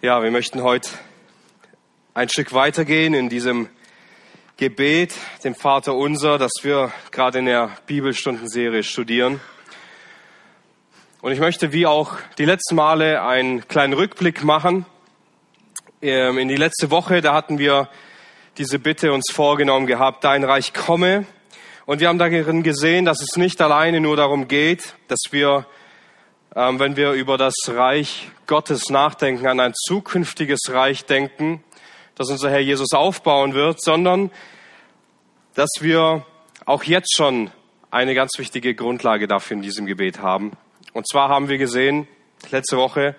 Ja, wir möchten heute ein Stück weitergehen in diesem Gebet, dem Vater Unser, das wir gerade in der Bibelstundenserie studieren. Und ich möchte wie auch die letzten Male einen kleinen Rückblick machen. Ähm, in die letzte Woche, da hatten wir diese Bitte uns vorgenommen gehabt, dein Reich komme. Und wir haben darin gesehen, dass es nicht alleine nur darum geht, dass wir ähm, wenn wir über das Reich Gottes nachdenken, an ein zukünftiges Reich denken, das unser Herr Jesus aufbauen wird, sondern dass wir auch jetzt schon eine ganz wichtige Grundlage dafür in diesem Gebet haben. Und zwar haben wir gesehen, letzte Woche,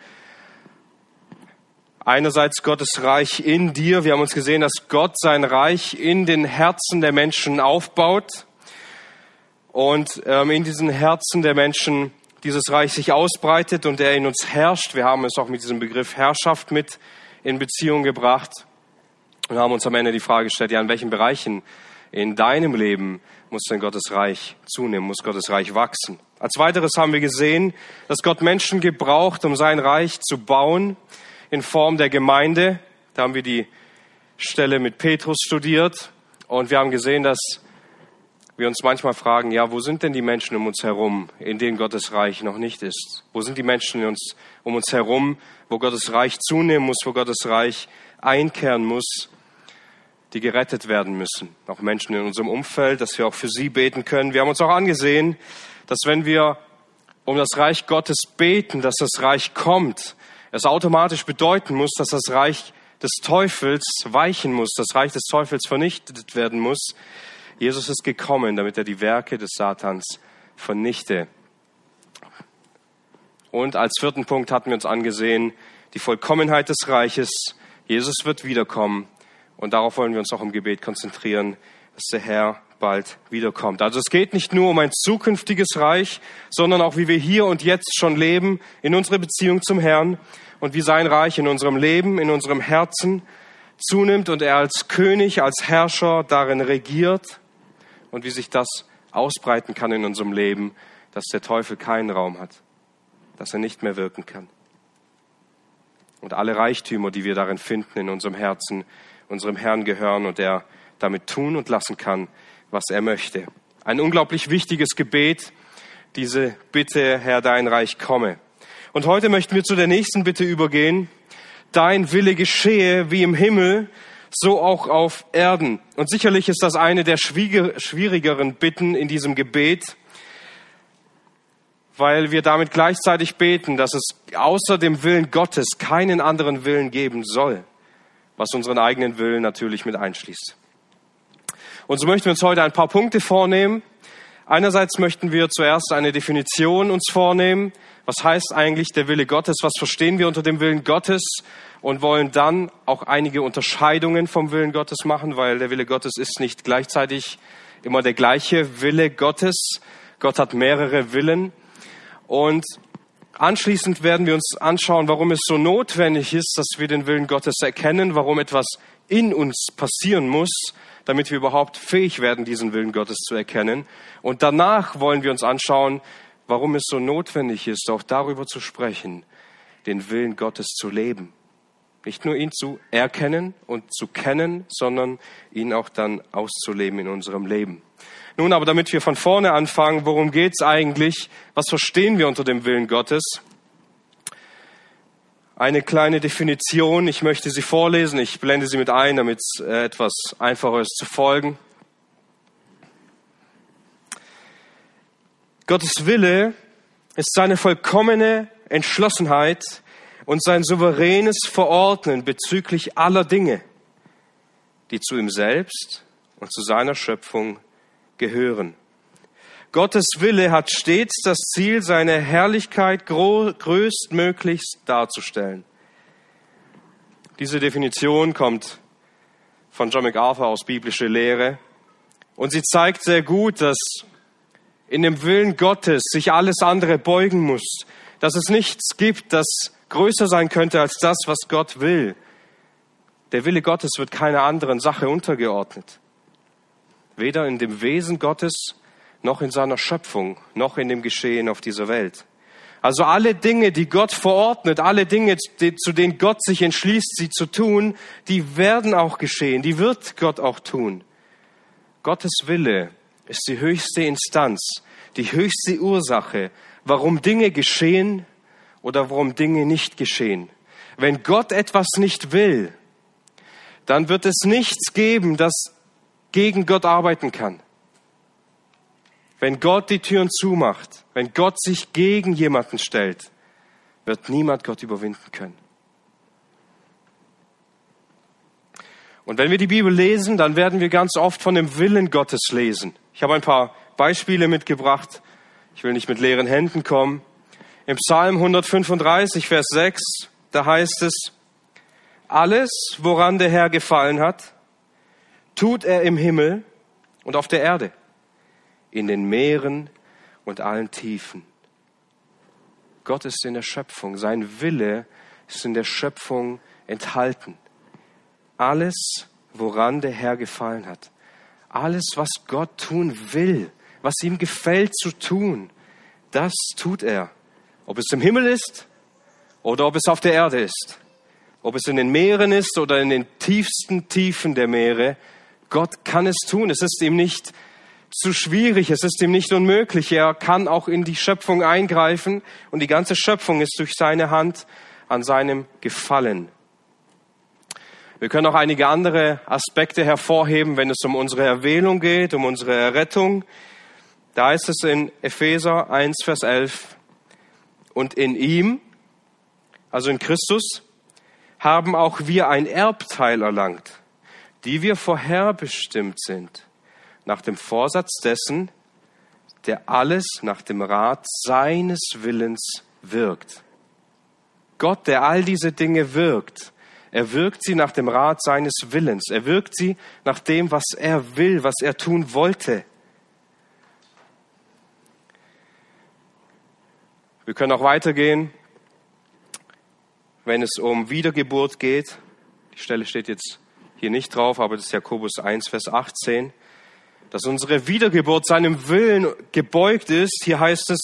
einerseits Gottes Reich in dir. Wir haben uns gesehen, dass Gott sein Reich in den Herzen der Menschen aufbaut und ähm, in diesen Herzen der Menschen dieses Reich sich ausbreitet und er in uns herrscht. Wir haben es auch mit diesem Begriff Herrschaft mit in Beziehung gebracht und haben uns am Ende die Frage gestellt, ja, in welchen Bereichen in deinem Leben muss denn Gottes Reich zunehmen, muss Gottes Reich wachsen? Als weiteres haben wir gesehen, dass Gott Menschen gebraucht, um sein Reich zu bauen in Form der Gemeinde. Da haben wir die Stelle mit Petrus studiert und wir haben gesehen, dass wir uns manchmal fragen, ja, wo sind denn die Menschen um uns herum, in denen Gottes Reich noch nicht ist? Wo sind die Menschen uns, um uns herum, wo Gottes Reich zunehmen muss, wo Gottes Reich einkehren muss, die gerettet werden müssen? Auch Menschen in unserem Umfeld, dass wir auch für sie beten können. Wir haben uns auch angesehen, dass wenn wir um das Reich Gottes beten, dass das Reich kommt, es automatisch bedeuten muss, dass das Reich des Teufels weichen muss, das Reich des Teufels vernichtet werden muss, Jesus ist gekommen, damit er die Werke des Satans vernichte. Und als vierten Punkt hatten wir uns angesehen, die Vollkommenheit des Reiches. Jesus wird wiederkommen. Und darauf wollen wir uns auch im Gebet konzentrieren, dass der Herr bald wiederkommt. Also es geht nicht nur um ein zukünftiges Reich, sondern auch wie wir hier und jetzt schon leben in unserer Beziehung zum Herrn und wie sein Reich in unserem Leben, in unserem Herzen zunimmt und er als König, als Herrscher darin regiert und wie sich das ausbreiten kann in unserem Leben, dass der Teufel keinen Raum hat, dass er nicht mehr wirken kann. Und alle Reichtümer, die wir darin finden in unserem Herzen, unserem Herrn gehören und er damit tun und lassen kann, was er möchte. Ein unglaublich wichtiges Gebet, diese Bitte, Herr, dein Reich komme. Und heute möchten wir zu der nächsten Bitte übergehen. Dein Wille geschehe wie im Himmel, so auch auf Erden. Und sicherlich ist das eine der schwierigeren Bitten in diesem Gebet, weil wir damit gleichzeitig beten, dass es außer dem Willen Gottes keinen anderen Willen geben soll, was unseren eigenen Willen natürlich mit einschließt. Und so möchten wir uns heute ein paar Punkte vornehmen. Einerseits möchten wir zuerst eine Definition uns vornehmen. Was heißt eigentlich der Wille Gottes? Was verstehen wir unter dem Willen Gottes? Und wollen dann auch einige Unterscheidungen vom Willen Gottes machen, weil der Wille Gottes ist nicht gleichzeitig immer der gleiche Wille Gottes. Gott hat mehrere Willen. Und anschließend werden wir uns anschauen, warum es so notwendig ist, dass wir den Willen Gottes erkennen, warum etwas in uns passieren muss, damit wir überhaupt fähig werden, diesen Willen Gottes zu erkennen. Und danach wollen wir uns anschauen, warum es so notwendig ist, auch darüber zu sprechen, den Willen Gottes zu leben. Nicht nur ihn zu erkennen und zu kennen, sondern ihn auch dann auszuleben in unserem Leben. Nun aber, damit wir von vorne anfangen, worum geht es eigentlich? Was verstehen wir unter dem Willen Gottes? Eine kleine Definition, ich möchte sie vorlesen, ich blende sie mit ein, damit es äh, etwas einfacher ist zu folgen. Gottes Wille ist seine vollkommene Entschlossenheit, und sein souveränes Verordnen bezüglich aller Dinge, die zu ihm selbst und zu seiner Schöpfung gehören. Gottes Wille hat stets das Ziel, seine Herrlichkeit größtmöglichst darzustellen. Diese Definition kommt von John MacArthur aus biblische Lehre und sie zeigt sehr gut, dass in dem Willen Gottes sich alles andere beugen muss, dass es nichts gibt, das größer sein könnte als das, was Gott will. Der Wille Gottes wird keiner anderen Sache untergeordnet. Weder in dem Wesen Gottes noch in seiner Schöpfung, noch in dem Geschehen auf dieser Welt. Also alle Dinge, die Gott verordnet, alle Dinge, zu denen Gott sich entschließt, sie zu tun, die werden auch geschehen, die wird Gott auch tun. Gottes Wille ist die höchste Instanz, die höchste Ursache, warum Dinge geschehen oder warum Dinge nicht geschehen. Wenn Gott etwas nicht will, dann wird es nichts geben, das gegen Gott arbeiten kann. Wenn Gott die Türen zumacht, wenn Gott sich gegen jemanden stellt, wird niemand Gott überwinden können. Und wenn wir die Bibel lesen, dann werden wir ganz oft von dem Willen Gottes lesen. Ich habe ein paar Beispiele mitgebracht. Ich will nicht mit leeren Händen kommen. Im Psalm 135, Vers 6, da heißt es, alles, woran der Herr gefallen hat, tut er im Himmel und auf der Erde in den Meeren und allen Tiefen. Gott ist in der Schöpfung, sein Wille ist in der Schöpfung enthalten. Alles, woran der Herr gefallen hat, alles, was Gott tun will, was ihm gefällt zu tun, das tut er. Ob es im Himmel ist oder ob es auf der Erde ist, ob es in den Meeren ist oder in den tiefsten Tiefen der Meere, Gott kann es tun. Es ist ihm nicht zu schwierig, es ist ihm nicht unmöglich. Er kann auch in die Schöpfung eingreifen und die ganze Schöpfung ist durch seine Hand an seinem Gefallen. Wir können auch einige andere Aspekte hervorheben, wenn es um unsere Erwählung geht, um unsere Errettung. Da ist es in Epheser 1, Vers 11. Und in ihm, also in Christus, haben auch wir ein Erbteil erlangt, die wir vorherbestimmt sind nach dem Vorsatz dessen, der alles nach dem Rat seines Willens wirkt. Gott, der all diese Dinge wirkt, er wirkt sie nach dem Rat seines Willens. Er wirkt sie nach dem, was er will, was er tun wollte. Wir können auch weitergehen, wenn es um Wiedergeburt geht. Die Stelle steht jetzt hier nicht drauf, aber das ist Jakobus 1, Vers 18 dass unsere Wiedergeburt seinem Willen gebeugt ist. Hier heißt es,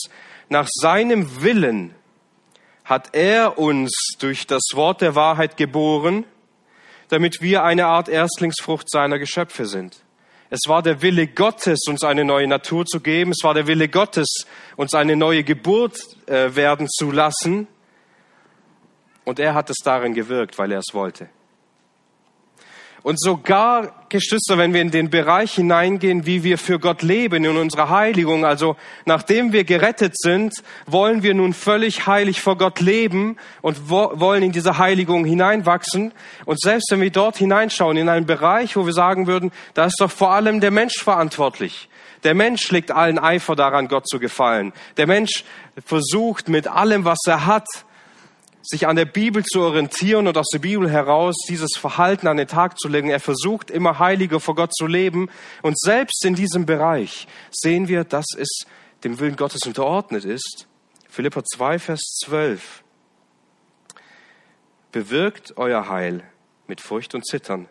nach seinem Willen hat er uns durch das Wort der Wahrheit geboren, damit wir eine Art Erstlingsfrucht seiner Geschöpfe sind. Es war der Wille Gottes, uns eine neue Natur zu geben. Es war der Wille Gottes, uns eine neue Geburt äh, werden zu lassen. Und er hat es darin gewirkt, weil er es wollte. Und sogar, Geschwister, wenn wir in den Bereich hineingehen, wie wir für Gott leben, in unserer Heiligung, also nachdem wir gerettet sind, wollen wir nun völlig heilig vor Gott leben und wollen in diese Heiligung hineinwachsen. Und selbst wenn wir dort hineinschauen, in einen Bereich, wo wir sagen würden, da ist doch vor allem der Mensch verantwortlich. Der Mensch legt allen Eifer daran, Gott zu gefallen. Der Mensch versucht mit allem, was er hat, sich an der Bibel zu orientieren und aus der Bibel heraus dieses Verhalten an den Tag zu legen. Er versucht immer heiliger vor Gott zu leben. Und selbst in diesem Bereich sehen wir, dass es dem Willen Gottes unterordnet ist. Philippa 2, Vers 12. Bewirkt euer Heil mit Furcht und Zittern.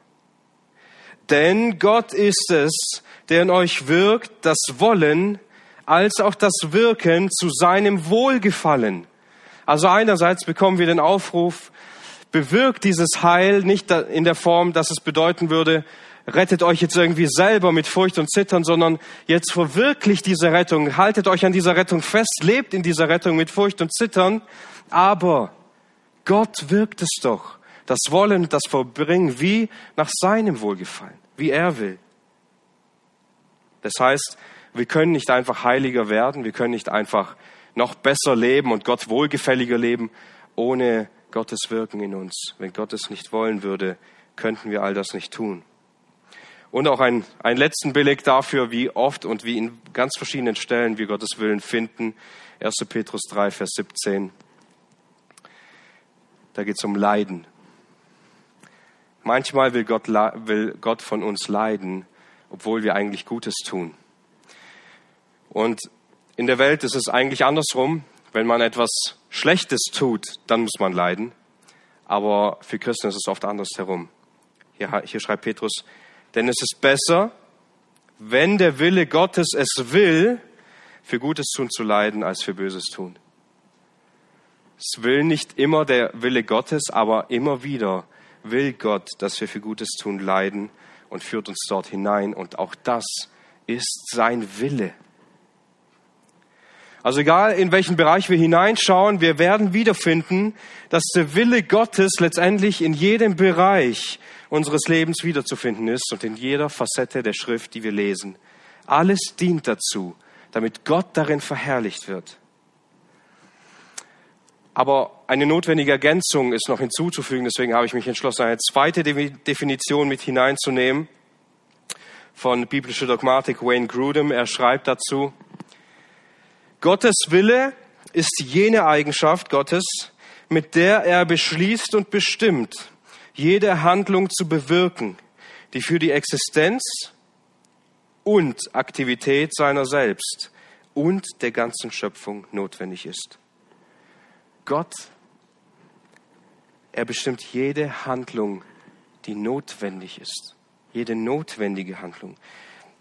Denn Gott ist es, der in euch wirkt, das Wollen als auch das Wirken zu seinem Wohlgefallen. Also einerseits bekommen wir den Aufruf, bewirkt dieses Heil nicht in der Form, dass es bedeuten würde, rettet euch jetzt irgendwie selber mit Furcht und Zittern, sondern jetzt verwirklicht diese Rettung, haltet euch an dieser Rettung fest, lebt in dieser Rettung mit Furcht und Zittern, aber Gott wirkt es doch, das Wollen, das Verbringen, wie nach seinem Wohlgefallen, wie er will. Das heißt, wir können nicht einfach heiliger werden, wir können nicht einfach noch besser leben und Gott wohlgefälliger leben, ohne Gottes Wirken in uns. Wenn Gott es nicht wollen würde, könnten wir all das nicht tun. Und auch ein, einen letzten Beleg dafür, wie oft und wie in ganz verschiedenen Stellen wir Gottes Willen finden. 1. Petrus 3, Vers 17. Da geht es um Leiden. Manchmal will Gott, will Gott von uns leiden, obwohl wir eigentlich Gutes tun. Und in der Welt ist es eigentlich andersrum. Wenn man etwas Schlechtes tut, dann muss man leiden. Aber für Christen ist es oft andersherum. Hier, hier schreibt Petrus, denn es ist besser, wenn der Wille Gottes es will, für Gutes tun zu leiden, als für Böses tun. Es will nicht immer der Wille Gottes, aber immer wieder will Gott, dass wir für Gutes tun leiden und führt uns dort hinein. Und auch das ist sein Wille. Also egal, in welchen Bereich wir hineinschauen, wir werden wiederfinden, dass der Wille Gottes letztendlich in jedem Bereich unseres Lebens wiederzufinden ist und in jeder Facette der Schrift, die wir lesen. Alles dient dazu, damit Gott darin verherrlicht wird. Aber eine notwendige Ergänzung ist noch hinzuzufügen, deswegen habe ich mich entschlossen, eine zweite Definition mit hineinzunehmen von biblischer Dogmatik Wayne Grudem. Er schreibt dazu, Gottes Wille ist jene Eigenschaft Gottes, mit der er beschließt und bestimmt, jede Handlung zu bewirken, die für die Existenz und Aktivität seiner selbst und der ganzen Schöpfung notwendig ist. Gott, er bestimmt jede Handlung, die notwendig ist. Jede notwendige Handlung.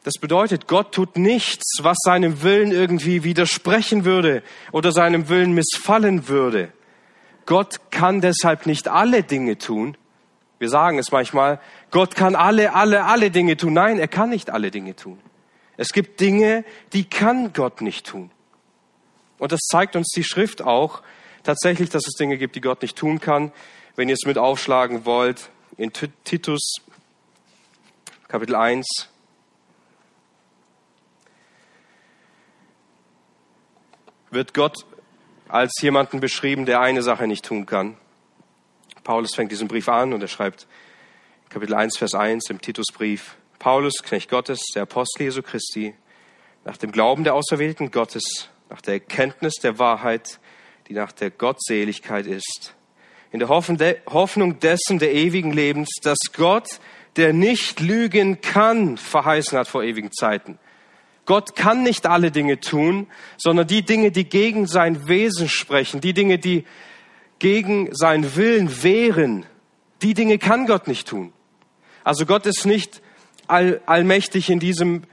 Das bedeutet, Gott tut nichts, was seinem Willen irgendwie widersprechen würde oder seinem Willen missfallen würde. Gott kann deshalb nicht alle Dinge tun. Wir sagen es manchmal, Gott kann alle, alle, alle Dinge tun. Nein, er kann nicht alle Dinge tun. Es gibt Dinge, die kann Gott nicht tun. Und das zeigt uns die Schrift auch tatsächlich, dass es Dinge gibt, die Gott nicht tun kann. Wenn ihr es mit aufschlagen wollt, in Titus Kapitel 1, wird Gott als jemanden beschrieben, der eine Sache nicht tun kann. Paulus fängt diesen Brief an und er schreibt Kapitel 1, Vers 1 im Titusbrief, Paulus, Knecht Gottes, der Apostel Jesu Christi, nach dem Glauben der Auserwählten Gottes, nach der Erkenntnis der Wahrheit, die nach der Gottseligkeit ist, in der Hoffnung dessen der ewigen Lebens, dass Gott, der nicht lügen kann, verheißen hat vor ewigen Zeiten. Gott kann nicht alle Dinge tun, sondern die Dinge, die gegen sein Wesen sprechen, die Dinge, die gegen seinen Willen wehren, die Dinge kann Gott nicht tun. Also Gott ist nicht all, allmächtig in diesem,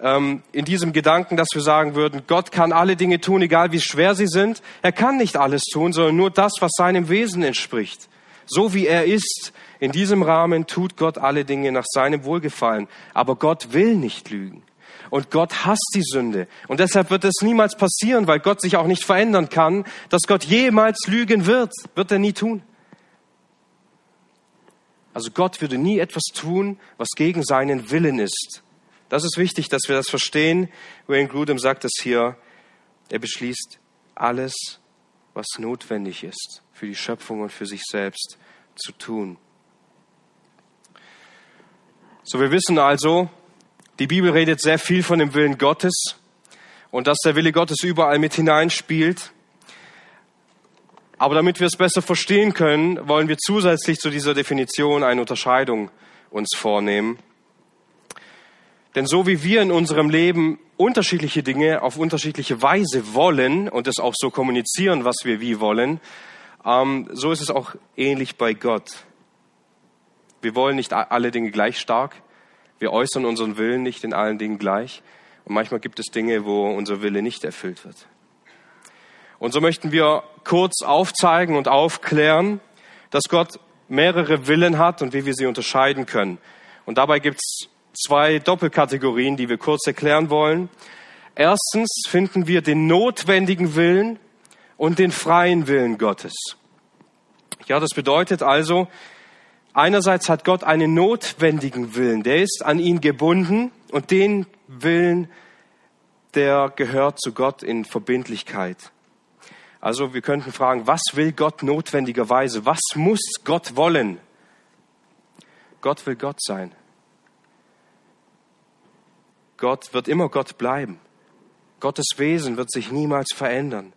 ähm, in diesem Gedanken, dass wir sagen würden, Gott kann alle Dinge tun, egal wie schwer sie sind. Er kann nicht alles tun, sondern nur das, was seinem Wesen entspricht. So wie er ist, in diesem Rahmen tut Gott alle Dinge nach seinem Wohlgefallen. Aber Gott will nicht lügen. Und Gott hasst die Sünde. Und deshalb wird es niemals passieren, weil Gott sich auch nicht verändern kann, dass Gott jemals lügen wird. Wird er nie tun. Also Gott würde nie etwas tun, was gegen seinen Willen ist. Das ist wichtig, dass wir das verstehen. Wayne Grudem sagt es hier. Er beschließt alles, was notwendig ist, für die Schöpfung und für sich selbst zu tun. So, wir wissen also, die Bibel redet sehr viel von dem Willen Gottes und dass der Wille Gottes überall mit hineinspielt. Aber damit wir es besser verstehen können, wollen wir zusätzlich zu dieser Definition eine Unterscheidung uns vornehmen. Denn so wie wir in unserem Leben unterschiedliche Dinge auf unterschiedliche Weise wollen und es auch so kommunizieren, was wir wie wollen, ähm, so ist es auch ähnlich bei Gott. Wir wollen nicht alle Dinge gleich stark. Wir äußern unseren Willen nicht in allen Dingen gleich. Und manchmal gibt es Dinge, wo unser Wille nicht erfüllt wird. Und so möchten wir kurz aufzeigen und aufklären, dass Gott mehrere Willen hat und wie wir sie unterscheiden können. Und dabei gibt es zwei Doppelkategorien, die wir kurz erklären wollen. Erstens finden wir den notwendigen Willen und den freien Willen Gottes. Ja, das bedeutet also, Einerseits hat Gott einen notwendigen Willen, der ist an ihn gebunden und den Willen, der gehört zu Gott in Verbindlichkeit. Also wir könnten fragen, was will Gott notwendigerweise? Was muss Gott wollen? Gott will Gott sein. Gott wird immer Gott bleiben. Gottes Wesen wird sich niemals verändern.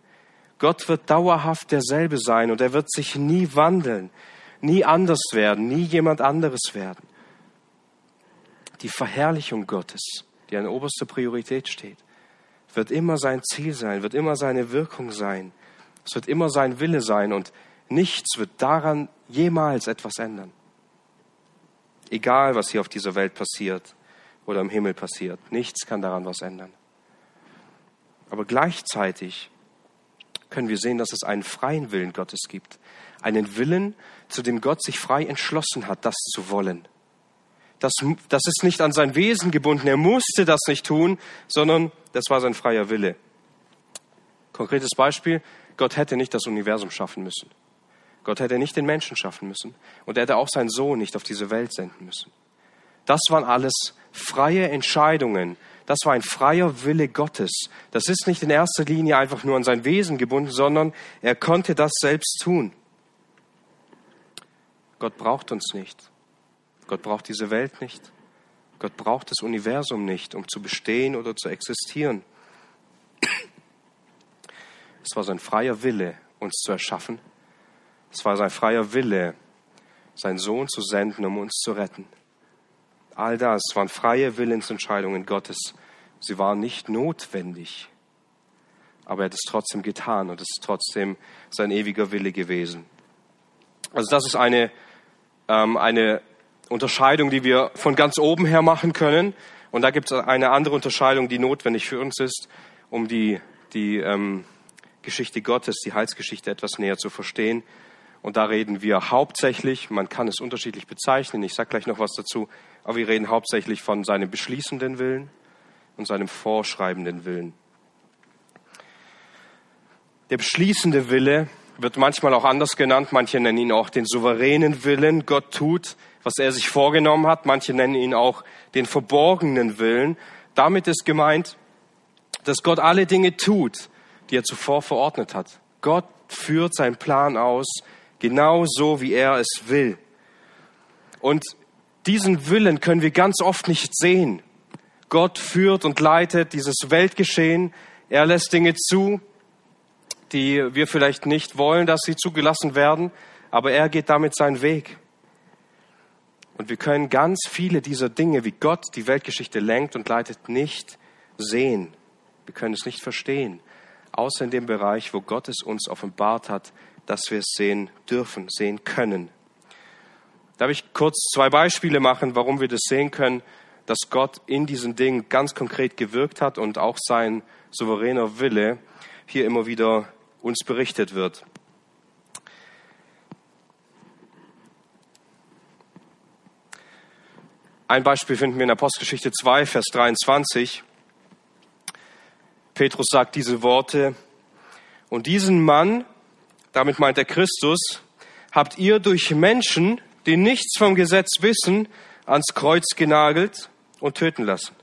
Gott wird dauerhaft derselbe sein und er wird sich nie wandeln nie anders werden, nie jemand anderes werden. Die Verherrlichung Gottes, die an oberster Priorität steht, wird immer sein Ziel sein, wird immer seine Wirkung sein. Es wird immer sein Wille sein und nichts wird daran jemals etwas ändern. Egal, was hier auf dieser Welt passiert oder im Himmel passiert, nichts kann daran was ändern. Aber gleichzeitig können wir sehen, dass es einen freien Willen Gottes gibt. Einen Willen, zu dem Gott sich frei entschlossen hat, das zu wollen. Das, das ist nicht an sein Wesen gebunden. Er musste das nicht tun, sondern das war sein freier Wille. Konkretes Beispiel. Gott hätte nicht das Universum schaffen müssen. Gott hätte nicht den Menschen schaffen müssen. Und er hätte auch seinen Sohn nicht auf diese Welt senden müssen. Das waren alles freie Entscheidungen. Das war ein freier Wille Gottes. Das ist nicht in erster Linie einfach nur an sein Wesen gebunden, sondern er konnte das selbst tun. Gott braucht uns nicht. Gott braucht diese Welt nicht. Gott braucht das Universum nicht, um zu bestehen oder zu existieren. Es war sein freier Wille, uns zu erschaffen. Es war sein freier Wille, seinen Sohn zu senden, um uns zu retten. All das waren freie Willensentscheidungen Gottes. Sie waren nicht notwendig, aber er hat es trotzdem getan und es ist trotzdem sein ewiger Wille gewesen. Also das ist eine, ähm, eine Unterscheidung, die wir von ganz oben her machen können. Und da gibt es eine andere Unterscheidung, die notwendig für uns ist, um die, die ähm, Geschichte Gottes, die Heilsgeschichte etwas näher zu verstehen. Und da reden wir hauptsächlich, man kann es unterschiedlich bezeichnen, ich sage gleich noch was dazu, aber wir reden hauptsächlich von seinem beschließenden Willen und seinem vorschreibenden Willen. Der beschließende Wille wird manchmal auch anders genannt. Manche nennen ihn auch den souveränen Willen. Gott tut, was er sich vorgenommen hat. Manche nennen ihn auch den verborgenen Willen. Damit ist gemeint, dass Gott alle Dinge tut, die er zuvor verordnet hat. Gott führt seinen Plan aus, genau so, wie er es will. Und diesen Willen können wir ganz oft nicht sehen. Gott führt und leitet dieses Weltgeschehen. Er lässt Dinge zu, die wir vielleicht nicht wollen, dass sie zugelassen werden, aber er geht damit seinen Weg. Und wir können ganz viele dieser Dinge, wie Gott die Weltgeschichte lenkt und leitet, nicht sehen. Wir können es nicht verstehen, außer in dem Bereich, wo Gott es uns offenbart hat, dass wir es sehen dürfen, sehen können. Darf ich kurz zwei Beispiele machen, warum wir das sehen können, dass Gott in diesen Dingen ganz konkret gewirkt hat und auch sein souveräner Wille hier immer wieder uns berichtet wird. Ein Beispiel finden wir in Apostelgeschichte 2, Vers 23. Petrus sagt diese Worte, und diesen Mann, damit meint er Christus, habt ihr durch Menschen, die nichts vom Gesetz wissen, ans Kreuz genagelt und töten lassen.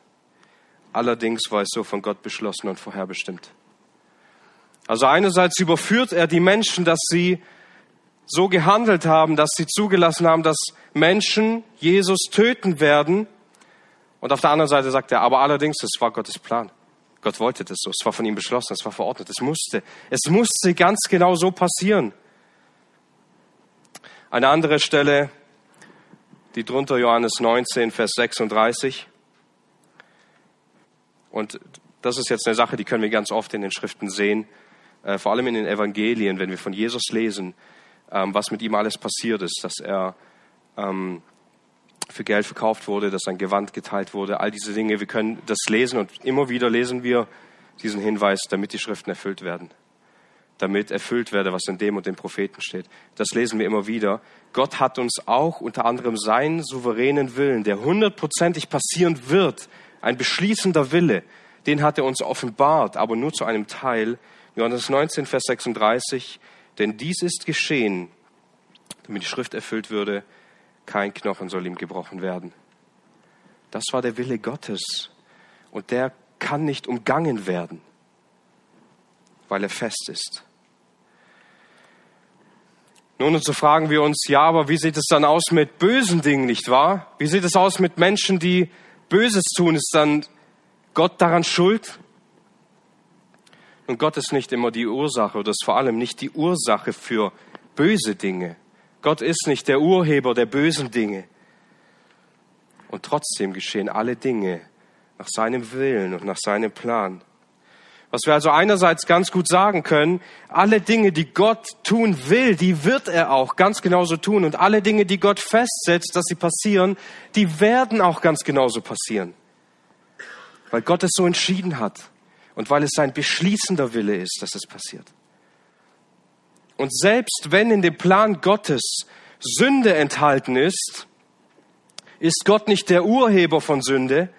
Allerdings war es so von Gott beschlossen und vorherbestimmt. Also einerseits überführt er die Menschen, dass sie so gehandelt haben, dass sie zugelassen haben, dass Menschen Jesus töten werden. Und auf der anderen Seite sagt er, aber allerdings, das war Gottes Plan. Gott wollte das so. Es war von ihm beschlossen, es war verordnet, es musste. Es musste ganz genau so passieren. Eine andere Stelle, die drunter Johannes 19, Vers 36. Und das ist jetzt eine Sache, die können wir ganz oft in den Schriften sehen. Äh, vor allem in den Evangelien, wenn wir von Jesus lesen, ähm, was mit ihm alles passiert ist, dass er ähm, für Geld verkauft wurde, dass sein Gewand geteilt wurde, all diese Dinge. Wir können das lesen und immer wieder lesen wir diesen Hinweis, damit die Schriften erfüllt werden. Damit erfüllt werde, was in dem und dem Propheten steht. Das lesen wir immer wieder. Gott hat uns auch unter anderem seinen souveränen Willen, der hundertprozentig passieren wird, ein beschließender Wille, den hat er uns offenbart, aber nur zu einem Teil Johannes 19, Vers 36, denn dies ist geschehen, damit die Schrift erfüllt würde, kein Knochen soll ihm gebrochen werden. Das war der Wille Gottes und der kann nicht umgangen werden, weil er fest ist. Nun, und so fragen wir uns, ja, aber wie sieht es dann aus mit bösen Dingen, nicht wahr? Wie sieht es aus mit Menschen, die Böses tun? Ist dann Gott daran schuld? Und Gott ist nicht immer die Ursache oder ist vor allem nicht die Ursache für böse Dinge. Gott ist nicht der Urheber der bösen Dinge. Und trotzdem geschehen alle Dinge nach seinem Willen und nach seinem Plan. Was wir also einerseits ganz gut sagen können, alle Dinge, die Gott tun will, die wird er auch ganz genauso tun. Und alle Dinge, die Gott festsetzt, dass sie passieren, die werden auch ganz genauso passieren. Weil Gott es so entschieden hat und weil es sein beschließender Wille ist, dass es passiert. Und selbst wenn in dem Plan Gottes Sünde enthalten ist, ist Gott nicht der Urheber von Sünde.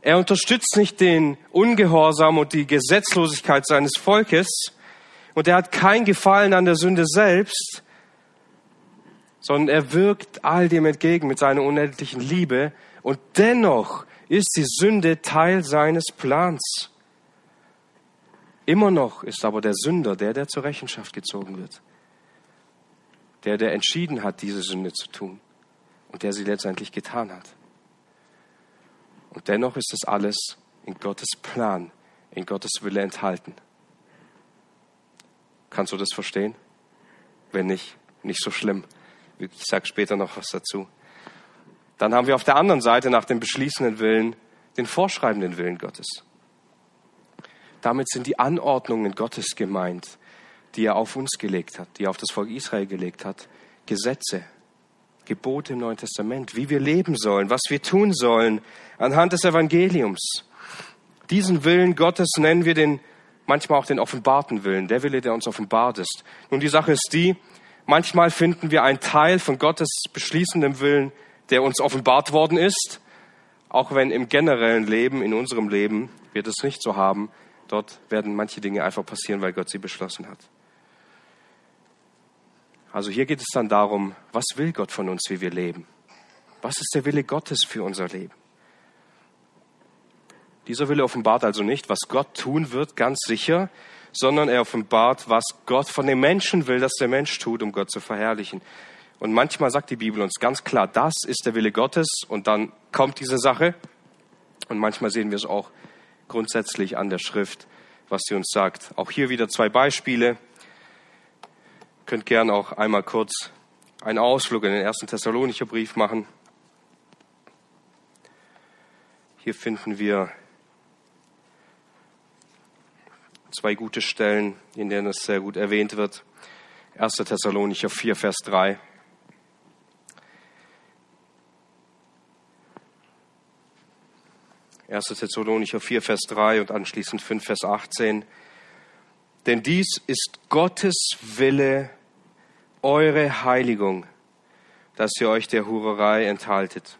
Er unterstützt nicht den Ungehorsam und die Gesetzlosigkeit seines Volkes. Und er hat kein Gefallen an der Sünde selbst, sondern er wirkt all dem entgegen mit seiner unendlichen Liebe. Und dennoch ist die Sünde Teil seines Plans. Immer noch ist aber der Sünder der, der zur Rechenschaft gezogen wird. Der, der entschieden hat, diese Sünde zu tun und der sie letztendlich getan hat. Und dennoch ist das alles in Gottes Plan, in Gottes Wille enthalten. Kannst du das verstehen? Wenn nicht, nicht so schlimm. Ich sage später noch was dazu. Dann haben wir auf der anderen Seite nach dem beschließenden Willen den vorschreibenden Willen Gottes. Damit sind die Anordnungen Gottes gemeint, die er auf uns gelegt hat, die er auf das Volk Israel gelegt hat. Gesetze, Gebote im Neuen Testament, wie wir leben sollen, was wir tun sollen anhand des Evangeliums. Diesen Willen Gottes nennen wir den, manchmal auch den offenbarten Willen, der Wille, der uns offenbart ist. Nun, die Sache ist die, manchmal finden wir einen Teil von Gottes beschließendem Willen, der uns offenbart worden ist, auch wenn im generellen Leben, in unserem Leben, wir das nicht so haben, Dort werden manche Dinge einfach passieren, weil Gott sie beschlossen hat. Also hier geht es dann darum, was will Gott von uns, wie wir leben? Was ist der Wille Gottes für unser Leben? Dieser Wille offenbart also nicht, was Gott tun wird, ganz sicher, sondern er offenbart, was Gott von dem Menschen will, dass der Mensch tut, um Gott zu verherrlichen. Und manchmal sagt die Bibel uns ganz klar, das ist der Wille Gottes und dann kommt diese Sache. Und manchmal sehen wir es auch grundsätzlich an der Schrift, was sie uns sagt. Auch hier wieder zwei Beispiele. Ihr könnt gern auch einmal kurz einen Ausflug in den ersten Thessalonicher Brief machen. Hier finden wir zwei gute Stellen, in denen es sehr gut erwähnt wird. 1. Thessalonicher 4, Vers 3. 1. Thessalonicher 4, Vers 3 und anschließend 5, Vers 18. Denn dies ist Gottes Wille, eure Heiligung, dass ihr euch der Hurerei enthaltet.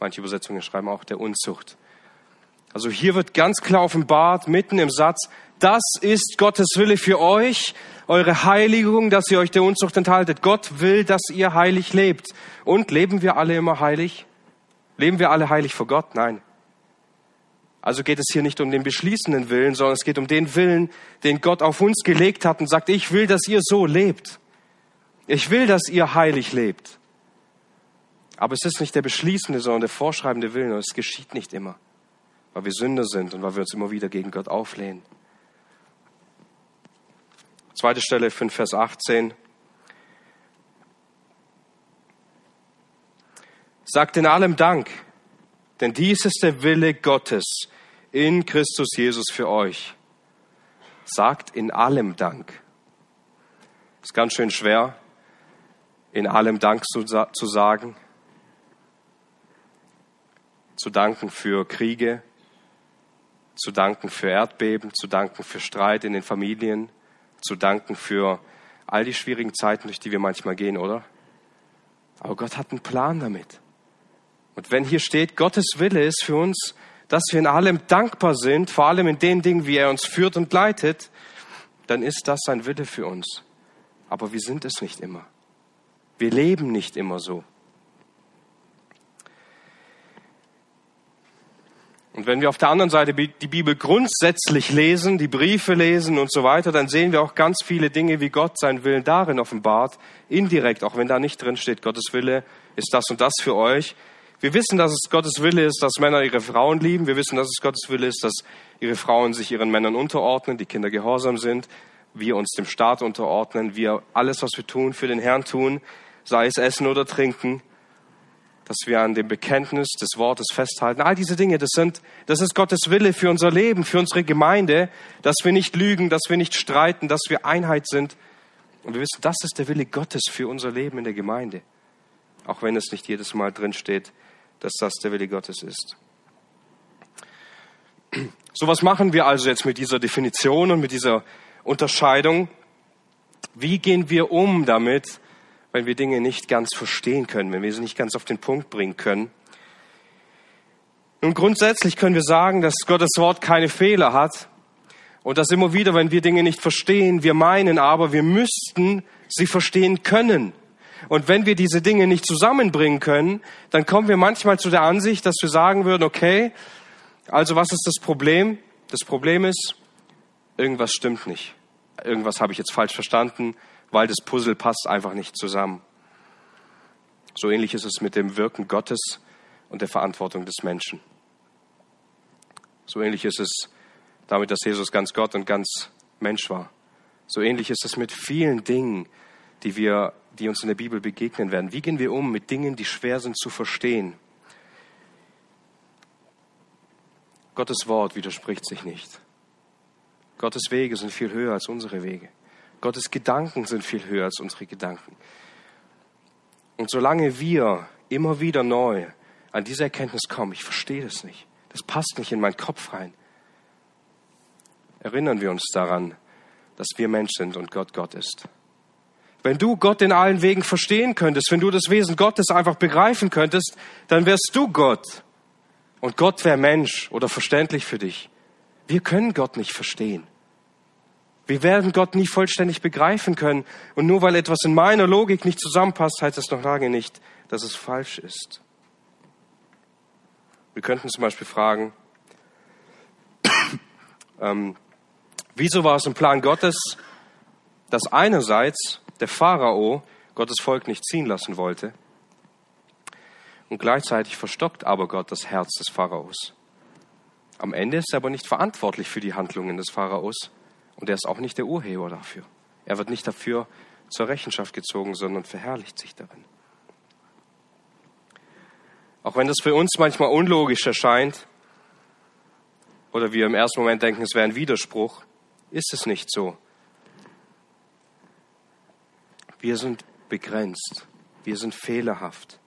Manche Übersetzungen schreiben auch der Unzucht. Also hier wird ganz klar offenbart, mitten im Satz, das ist Gottes Wille für euch, eure Heiligung, dass ihr euch der Unzucht enthaltet. Gott will, dass ihr heilig lebt. Und leben wir alle immer heilig? Leben wir alle heilig vor Gott? Nein. Also geht es hier nicht um den beschließenden Willen, sondern es geht um den Willen, den Gott auf uns gelegt hat und sagt, ich will, dass ihr so lebt. Ich will, dass ihr heilig lebt. Aber es ist nicht der beschließende, sondern der vorschreibende Willen und es geschieht nicht immer, weil wir Sünder sind und weil wir uns immer wieder gegen Gott auflehnen. Zweite Stelle, 5 Vers 18. Sagt in allem Dank, denn dies ist der Wille Gottes in Christus Jesus für euch. Sagt in allem Dank. Ist ganz schön schwer, in allem Dank zu, zu sagen. Zu danken für Kriege, zu danken für Erdbeben, zu danken für Streit in den Familien, zu danken für all die schwierigen Zeiten, durch die wir manchmal gehen, oder? Aber Gott hat einen Plan damit. Und wenn hier steht, Gottes Wille ist für uns, dass wir in allem dankbar sind, vor allem in den Dingen, wie er uns führt und leitet, dann ist das sein Wille für uns. Aber wir sind es nicht immer. Wir leben nicht immer so. Und wenn wir auf der anderen Seite die Bibel grundsätzlich lesen, die Briefe lesen und so weiter, dann sehen wir auch ganz viele Dinge, wie Gott seinen Willen darin offenbart, indirekt, auch wenn da nicht drin steht, Gottes Wille ist das und das für euch, wir wissen, dass es Gottes Wille ist, dass Männer ihre Frauen lieben. Wir wissen, dass es Gottes Wille ist, dass ihre Frauen sich ihren Männern unterordnen, die Kinder gehorsam sind, wir uns dem Staat unterordnen, wir alles, was wir tun, für den Herrn tun, sei es Essen oder Trinken, dass wir an dem Bekenntnis des Wortes festhalten. All diese Dinge, das sind, das ist Gottes Wille für unser Leben, für unsere Gemeinde, dass wir nicht lügen, dass wir nicht streiten, dass wir Einheit sind. Und wir wissen, das ist der Wille Gottes für unser Leben in der Gemeinde. Auch wenn es nicht jedes Mal drin steht, dass das der Wille Gottes ist. So was machen wir also jetzt mit dieser Definition und mit dieser Unterscheidung? Wie gehen wir um damit, wenn wir Dinge nicht ganz verstehen können, wenn wir sie nicht ganz auf den Punkt bringen können? Nun, grundsätzlich können wir sagen, dass Gottes Wort keine Fehler hat und dass immer wieder, wenn wir Dinge nicht verstehen, wir meinen aber, wir müssten sie verstehen können. Und wenn wir diese Dinge nicht zusammenbringen können, dann kommen wir manchmal zu der Ansicht, dass wir sagen würden, okay, also was ist das Problem? Das Problem ist, irgendwas stimmt nicht. Irgendwas habe ich jetzt falsch verstanden, weil das Puzzle passt einfach nicht zusammen. So ähnlich ist es mit dem Wirken Gottes und der Verantwortung des Menschen. So ähnlich ist es damit, dass Jesus ganz Gott und ganz Mensch war. So ähnlich ist es mit vielen Dingen, die wir, die uns in der Bibel begegnen werden. Wie gehen wir um mit Dingen, die schwer sind zu verstehen? Gottes Wort widerspricht sich nicht. Gottes Wege sind viel höher als unsere Wege. Gottes Gedanken sind viel höher als unsere Gedanken. Und solange wir immer wieder neu an diese Erkenntnis kommen, ich verstehe das nicht, das passt nicht in meinen Kopf rein, erinnern wir uns daran, dass wir Mensch sind und Gott Gott ist. Wenn du Gott in allen Wegen verstehen könntest, wenn du das Wesen Gottes einfach begreifen könntest, dann wärst du Gott. Und Gott wäre Mensch oder verständlich für dich. Wir können Gott nicht verstehen. Wir werden Gott nie vollständig begreifen können. Und nur weil etwas in meiner Logik nicht zusammenpasst, heißt das noch lange nicht, dass es falsch ist. Wir könnten zum Beispiel fragen, ähm, wieso war es im Plan Gottes, dass einerseits der Pharao Gottes Volk nicht ziehen lassen wollte. Und gleichzeitig verstockt aber Gott das Herz des Pharaos. Am Ende ist er aber nicht verantwortlich für die Handlungen des Pharaos und er ist auch nicht der Urheber dafür. Er wird nicht dafür zur Rechenschaft gezogen, sondern verherrlicht sich darin. Auch wenn das für uns manchmal unlogisch erscheint oder wir im ersten Moment denken, es wäre ein Widerspruch, ist es nicht so. Wir sind begrenzt. Wir sind fehlerhaft.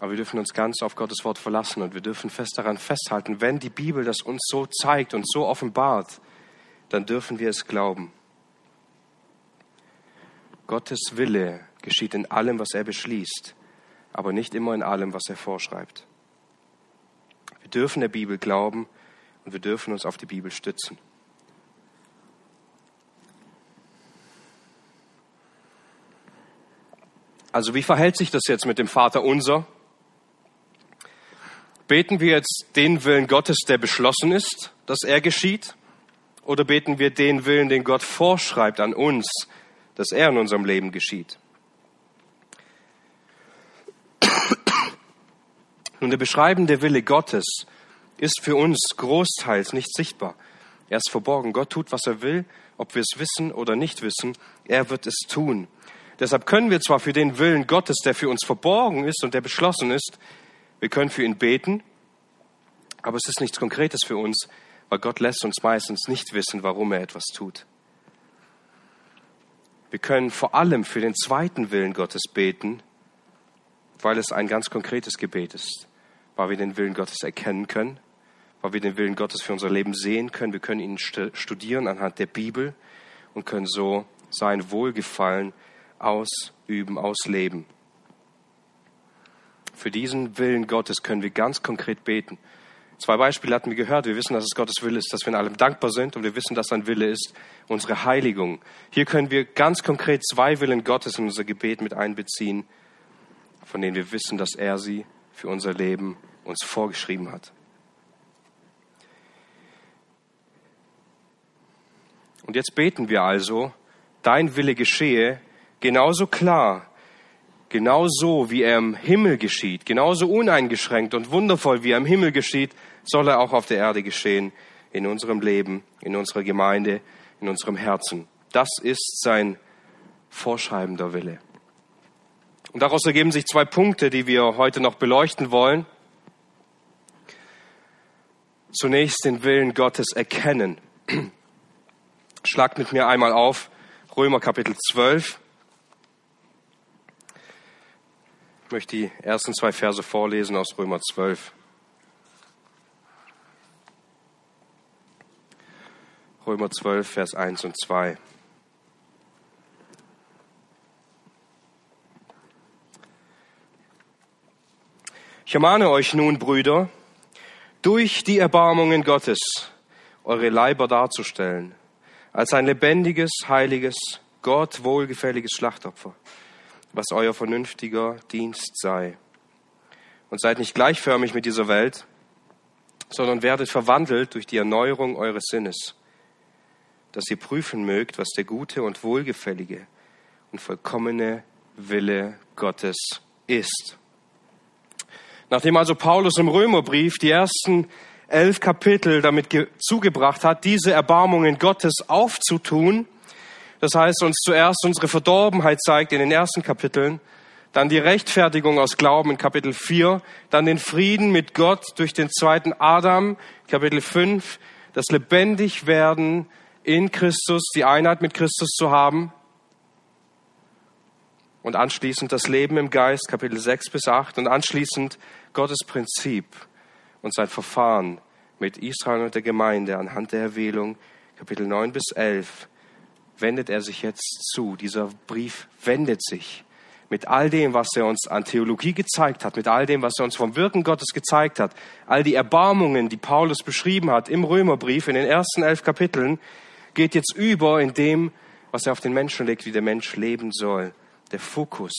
Aber wir dürfen uns ganz auf Gottes Wort verlassen und wir dürfen fest daran festhalten, wenn die Bibel das uns so zeigt und so offenbart, dann dürfen wir es glauben. Gottes Wille geschieht in allem, was er beschließt, aber nicht immer in allem, was er vorschreibt. Wir dürfen der Bibel glauben und wir dürfen uns auf die Bibel stützen. Also wie verhält sich das jetzt mit dem Vater unser? Beten wir jetzt den Willen Gottes, der beschlossen ist, dass er geschieht? Oder beten wir den Willen, den Gott vorschreibt an uns, dass er in unserem Leben geschieht? Nun, der beschreibende Wille Gottes ist für uns großteils nicht sichtbar. Er ist verborgen. Gott tut, was er will, ob wir es wissen oder nicht wissen. Er wird es tun. Deshalb können wir zwar für den Willen Gottes, der für uns verborgen ist und der beschlossen ist, wir können für ihn beten, aber es ist nichts Konkretes für uns, weil Gott lässt uns meistens nicht wissen, warum er etwas tut. Wir können vor allem für den zweiten Willen Gottes beten, weil es ein ganz konkretes Gebet ist, weil wir den Willen Gottes erkennen können, weil wir den Willen Gottes für unser Leben sehen können. Wir können ihn studieren anhand der Bibel und können so sein Wohlgefallen ausüben, ausleben. Für diesen Willen Gottes können wir ganz konkret beten. Zwei Beispiele hatten wir gehört. Wir wissen, dass es Gottes Wille ist, dass wir in allem dankbar sind und wir wissen, dass sein Wille ist, unsere Heiligung. Hier können wir ganz konkret zwei Willen Gottes in unser Gebet mit einbeziehen, von denen wir wissen, dass er sie für unser Leben uns vorgeschrieben hat. Und jetzt beten wir also, dein Wille geschehe genauso klar, genauso wie er im Himmel geschieht, genauso uneingeschränkt und wundervoll wie er im Himmel geschieht, soll er auch auf der Erde geschehen, in unserem Leben, in unserer Gemeinde, in unserem Herzen. Das ist sein vorschreibender Wille. Und daraus ergeben sich zwei Punkte, die wir heute noch beleuchten wollen. Zunächst den Willen Gottes erkennen. Schlagt mit mir einmal auf Römer Kapitel 12. Ich möchte die ersten zwei Verse vorlesen aus Römer 12. Römer 12, Vers 1 und 2. Ich ermahne euch nun, Brüder, durch die Erbarmungen Gottes eure Leiber darzustellen, als ein lebendiges, heiliges, Gott wohlgefälliges Schlachtopfer was euer vernünftiger Dienst sei. Und seid nicht gleichförmig mit dieser Welt, sondern werdet verwandelt durch die Erneuerung eures Sinnes, dass ihr prüfen mögt, was der gute und wohlgefällige und vollkommene Wille Gottes ist. Nachdem also Paulus im Römerbrief die ersten elf Kapitel damit zugebracht hat, diese Erbarmungen Gottes aufzutun, das heißt uns zuerst unsere Verdorbenheit zeigt in den ersten Kapiteln, dann die Rechtfertigung aus Glauben in Kapitel 4, dann den Frieden mit Gott durch den zweiten Adam, Kapitel 5, das Lebendigwerden in Christus, die Einheit mit Christus zu haben. Und anschließend das Leben im Geist, Kapitel 6 bis 8 und anschließend Gottes Prinzip und sein Verfahren mit Israel und der Gemeinde anhand der Erwählung, Kapitel 9 bis 11, wendet er sich jetzt zu. Dieser Brief wendet sich mit all dem, was er uns an Theologie gezeigt hat, mit all dem, was er uns vom Wirken Gottes gezeigt hat, all die Erbarmungen, die Paulus beschrieben hat im Römerbrief in den ersten elf Kapiteln, geht jetzt über in dem, was er auf den Menschen legt, wie der Mensch leben soll. Der Fokus,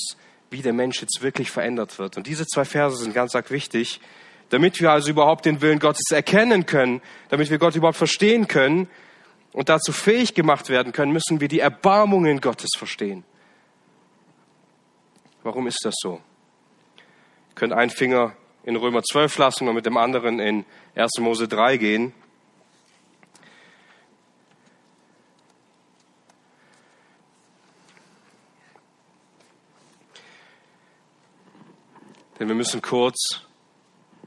wie der Mensch jetzt wirklich verändert wird. Und diese zwei Verse sind ganz arg wichtig, damit wir also überhaupt den Willen Gottes erkennen können, damit wir Gott überhaupt verstehen können und dazu fähig gemacht werden können, müssen wir die Erbarmungen Gottes verstehen. Warum ist das so? Ihr könnt einen Finger in Römer 12 lassen und mit dem anderen in 1. Mose 3 gehen. Denn wir müssen kurz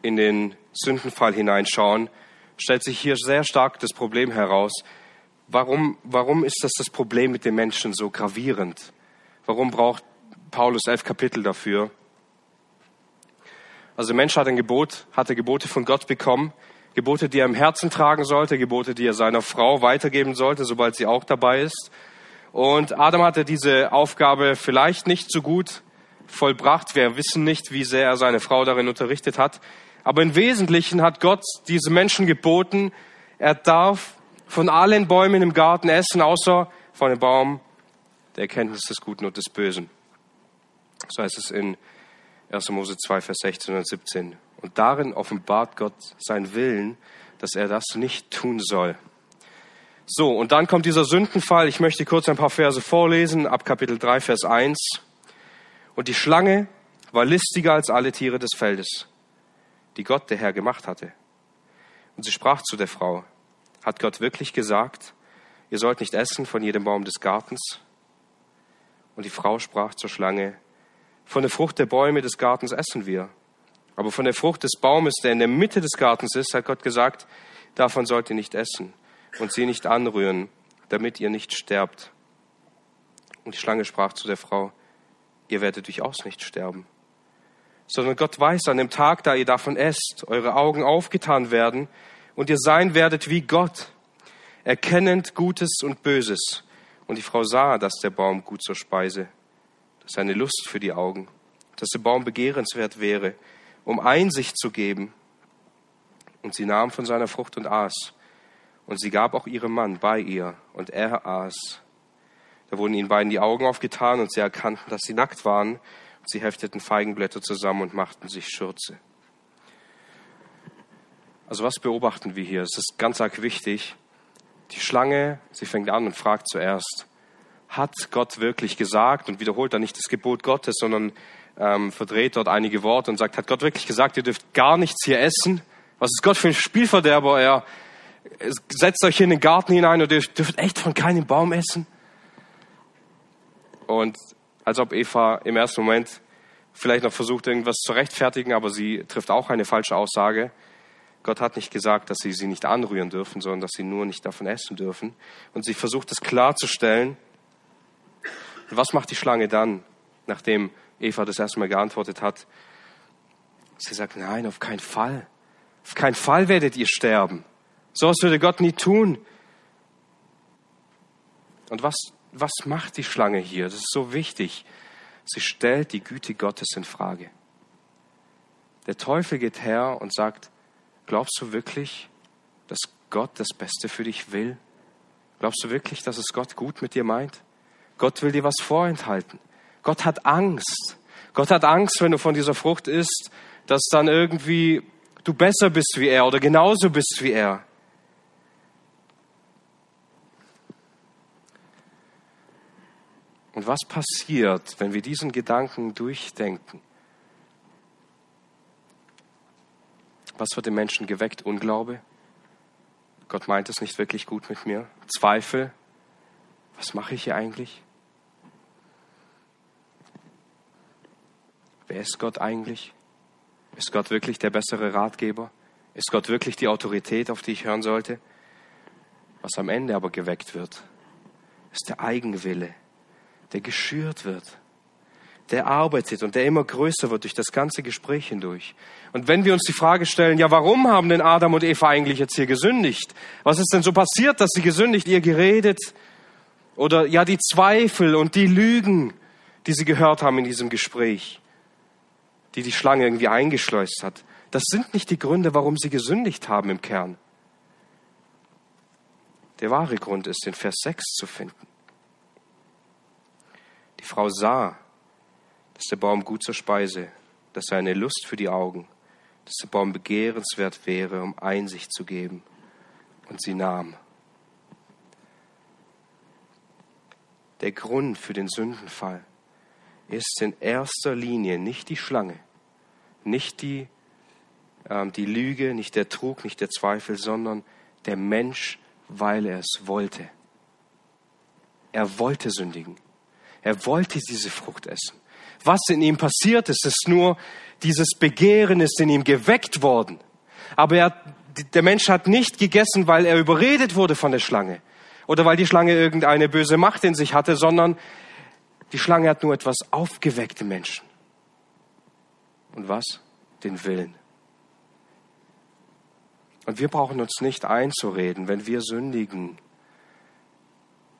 in den Sündenfall hineinschauen, stellt sich hier sehr stark das Problem heraus. Warum, warum ist das das Problem mit den Menschen so gravierend? Warum braucht Paulus elf Kapitel dafür. Also der Mensch hat ein Gebot, hatte Gebote von Gott bekommen, Gebote, die er im Herzen tragen sollte, Gebote, die er seiner Frau weitergeben sollte, sobald sie auch dabei ist. Und Adam hatte diese Aufgabe vielleicht nicht so gut vollbracht. Wir wissen nicht, wie sehr er seine Frau darin unterrichtet hat. Aber im Wesentlichen hat Gott diese Menschen geboten, er darf von allen Bäumen im Garten essen, außer von dem Baum der Erkenntnis des Guten und des Bösen. So heißt es in 1. Mose 2, Vers 16 und 17. Und darin offenbart Gott seinen Willen, dass er das nicht tun soll. So, und dann kommt dieser Sündenfall. Ich möchte kurz ein paar Verse vorlesen, ab Kapitel 3, Vers 1. Und die Schlange war listiger als alle Tiere des Feldes, die Gott, der Herr, gemacht hatte. Und sie sprach zu der Frau, hat Gott wirklich gesagt, ihr sollt nicht essen von jedem Baum des Gartens? Und die Frau sprach zur Schlange, von der Frucht der Bäume des Gartens essen wir. Aber von der Frucht des Baumes, der in der Mitte des Gartens ist, hat Gott gesagt, davon sollt ihr nicht essen und sie nicht anrühren, damit ihr nicht sterbt. Und die Schlange sprach zu der Frau, ihr werdet durchaus nicht sterben, sondern Gott weiß, an dem Tag, da ihr davon esst, eure Augen aufgetan werden und ihr sein werdet wie Gott, erkennend Gutes und Böses. Und die Frau sah, dass der Baum gut zur Speise das ist eine Lust für die Augen, dass der Baum begehrenswert wäre, um Einsicht zu geben. Und sie nahm von seiner Frucht und aß. Und sie gab auch ihrem Mann bei ihr, und er aß. Da wurden ihnen beiden die Augen aufgetan, und sie erkannten, dass sie nackt waren. Und sie hefteten Feigenblätter zusammen und machten sich Schürze. Also was beobachten wir hier? Es ist ganz arg wichtig. Die Schlange, sie fängt an und fragt zuerst, hat Gott wirklich gesagt und wiederholt dann nicht das Gebot Gottes, sondern ähm, verdreht dort einige Worte und sagt, hat Gott wirklich gesagt, ihr dürft gar nichts hier essen? Was ist Gott für ein Spielverderber? Er setzt euch in den Garten hinein und ihr dürft echt von keinem Baum essen? Und als ob Eva im ersten Moment vielleicht noch versucht, irgendwas zu rechtfertigen, aber sie trifft auch eine falsche Aussage. Gott hat nicht gesagt, dass sie sie nicht anrühren dürfen, sondern dass sie nur nicht davon essen dürfen. Und sie versucht es klarzustellen, was macht die Schlange dann, nachdem Eva das erste Mal geantwortet hat? Sie sagt, nein, auf keinen Fall. Auf keinen Fall werdet ihr sterben. So was würde Gott nie tun. Und was, was macht die Schlange hier? Das ist so wichtig. Sie stellt die Güte Gottes in Frage. Der Teufel geht her und sagt, glaubst du wirklich, dass Gott das Beste für dich will? Glaubst du wirklich, dass es Gott gut mit dir meint? Gott will dir was vorenthalten. Gott hat Angst. Gott hat Angst, wenn du von dieser Frucht isst, dass dann irgendwie du besser bist wie er oder genauso bist wie er. Und was passiert, wenn wir diesen Gedanken durchdenken? Was wird dem Menschen geweckt? Unglaube? Gott meint es nicht wirklich gut mit mir. Zweifel? Was mache ich hier eigentlich? Wer ist Gott eigentlich? Ist Gott wirklich der bessere Ratgeber? Ist Gott wirklich die Autorität, auf die ich hören sollte? Was am Ende aber geweckt wird, ist der Eigenwille, der geschürt wird, der arbeitet und der immer größer wird durch das ganze Gespräch hindurch. Und wenn wir uns die Frage stellen, ja, warum haben denn Adam und Eva eigentlich jetzt hier gesündigt? Was ist denn so passiert, dass sie gesündigt, ihr geredet? Oder ja, die Zweifel und die Lügen, die sie gehört haben in diesem Gespräch, die die Schlange irgendwie eingeschleust hat. Das sind nicht die Gründe, warum sie gesündigt haben im Kern. Der wahre Grund ist in Vers 6 zu finden. Die Frau sah, dass der Baum gut zur Speise, dass er eine Lust für die Augen, dass der Baum begehrenswert wäre, um Einsicht zu geben. Und sie nahm. Der Grund für den Sündenfall ist in erster Linie nicht die Schlange, nicht die, äh, die Lüge, nicht der Trug, nicht der Zweifel, sondern der Mensch, weil er es wollte. Er wollte sündigen. Er wollte diese Frucht essen. Was in ihm passiert ist, ist nur dieses Begehren ist in ihm geweckt worden. Aber er, der Mensch hat nicht gegessen, weil er überredet wurde von der Schlange oder weil die Schlange irgendeine böse Macht in sich hatte, sondern die Schlange hat nur etwas aufgeweckt im Menschen. Und was? Den Willen. Und wir brauchen uns nicht einzureden, wenn wir sündigen,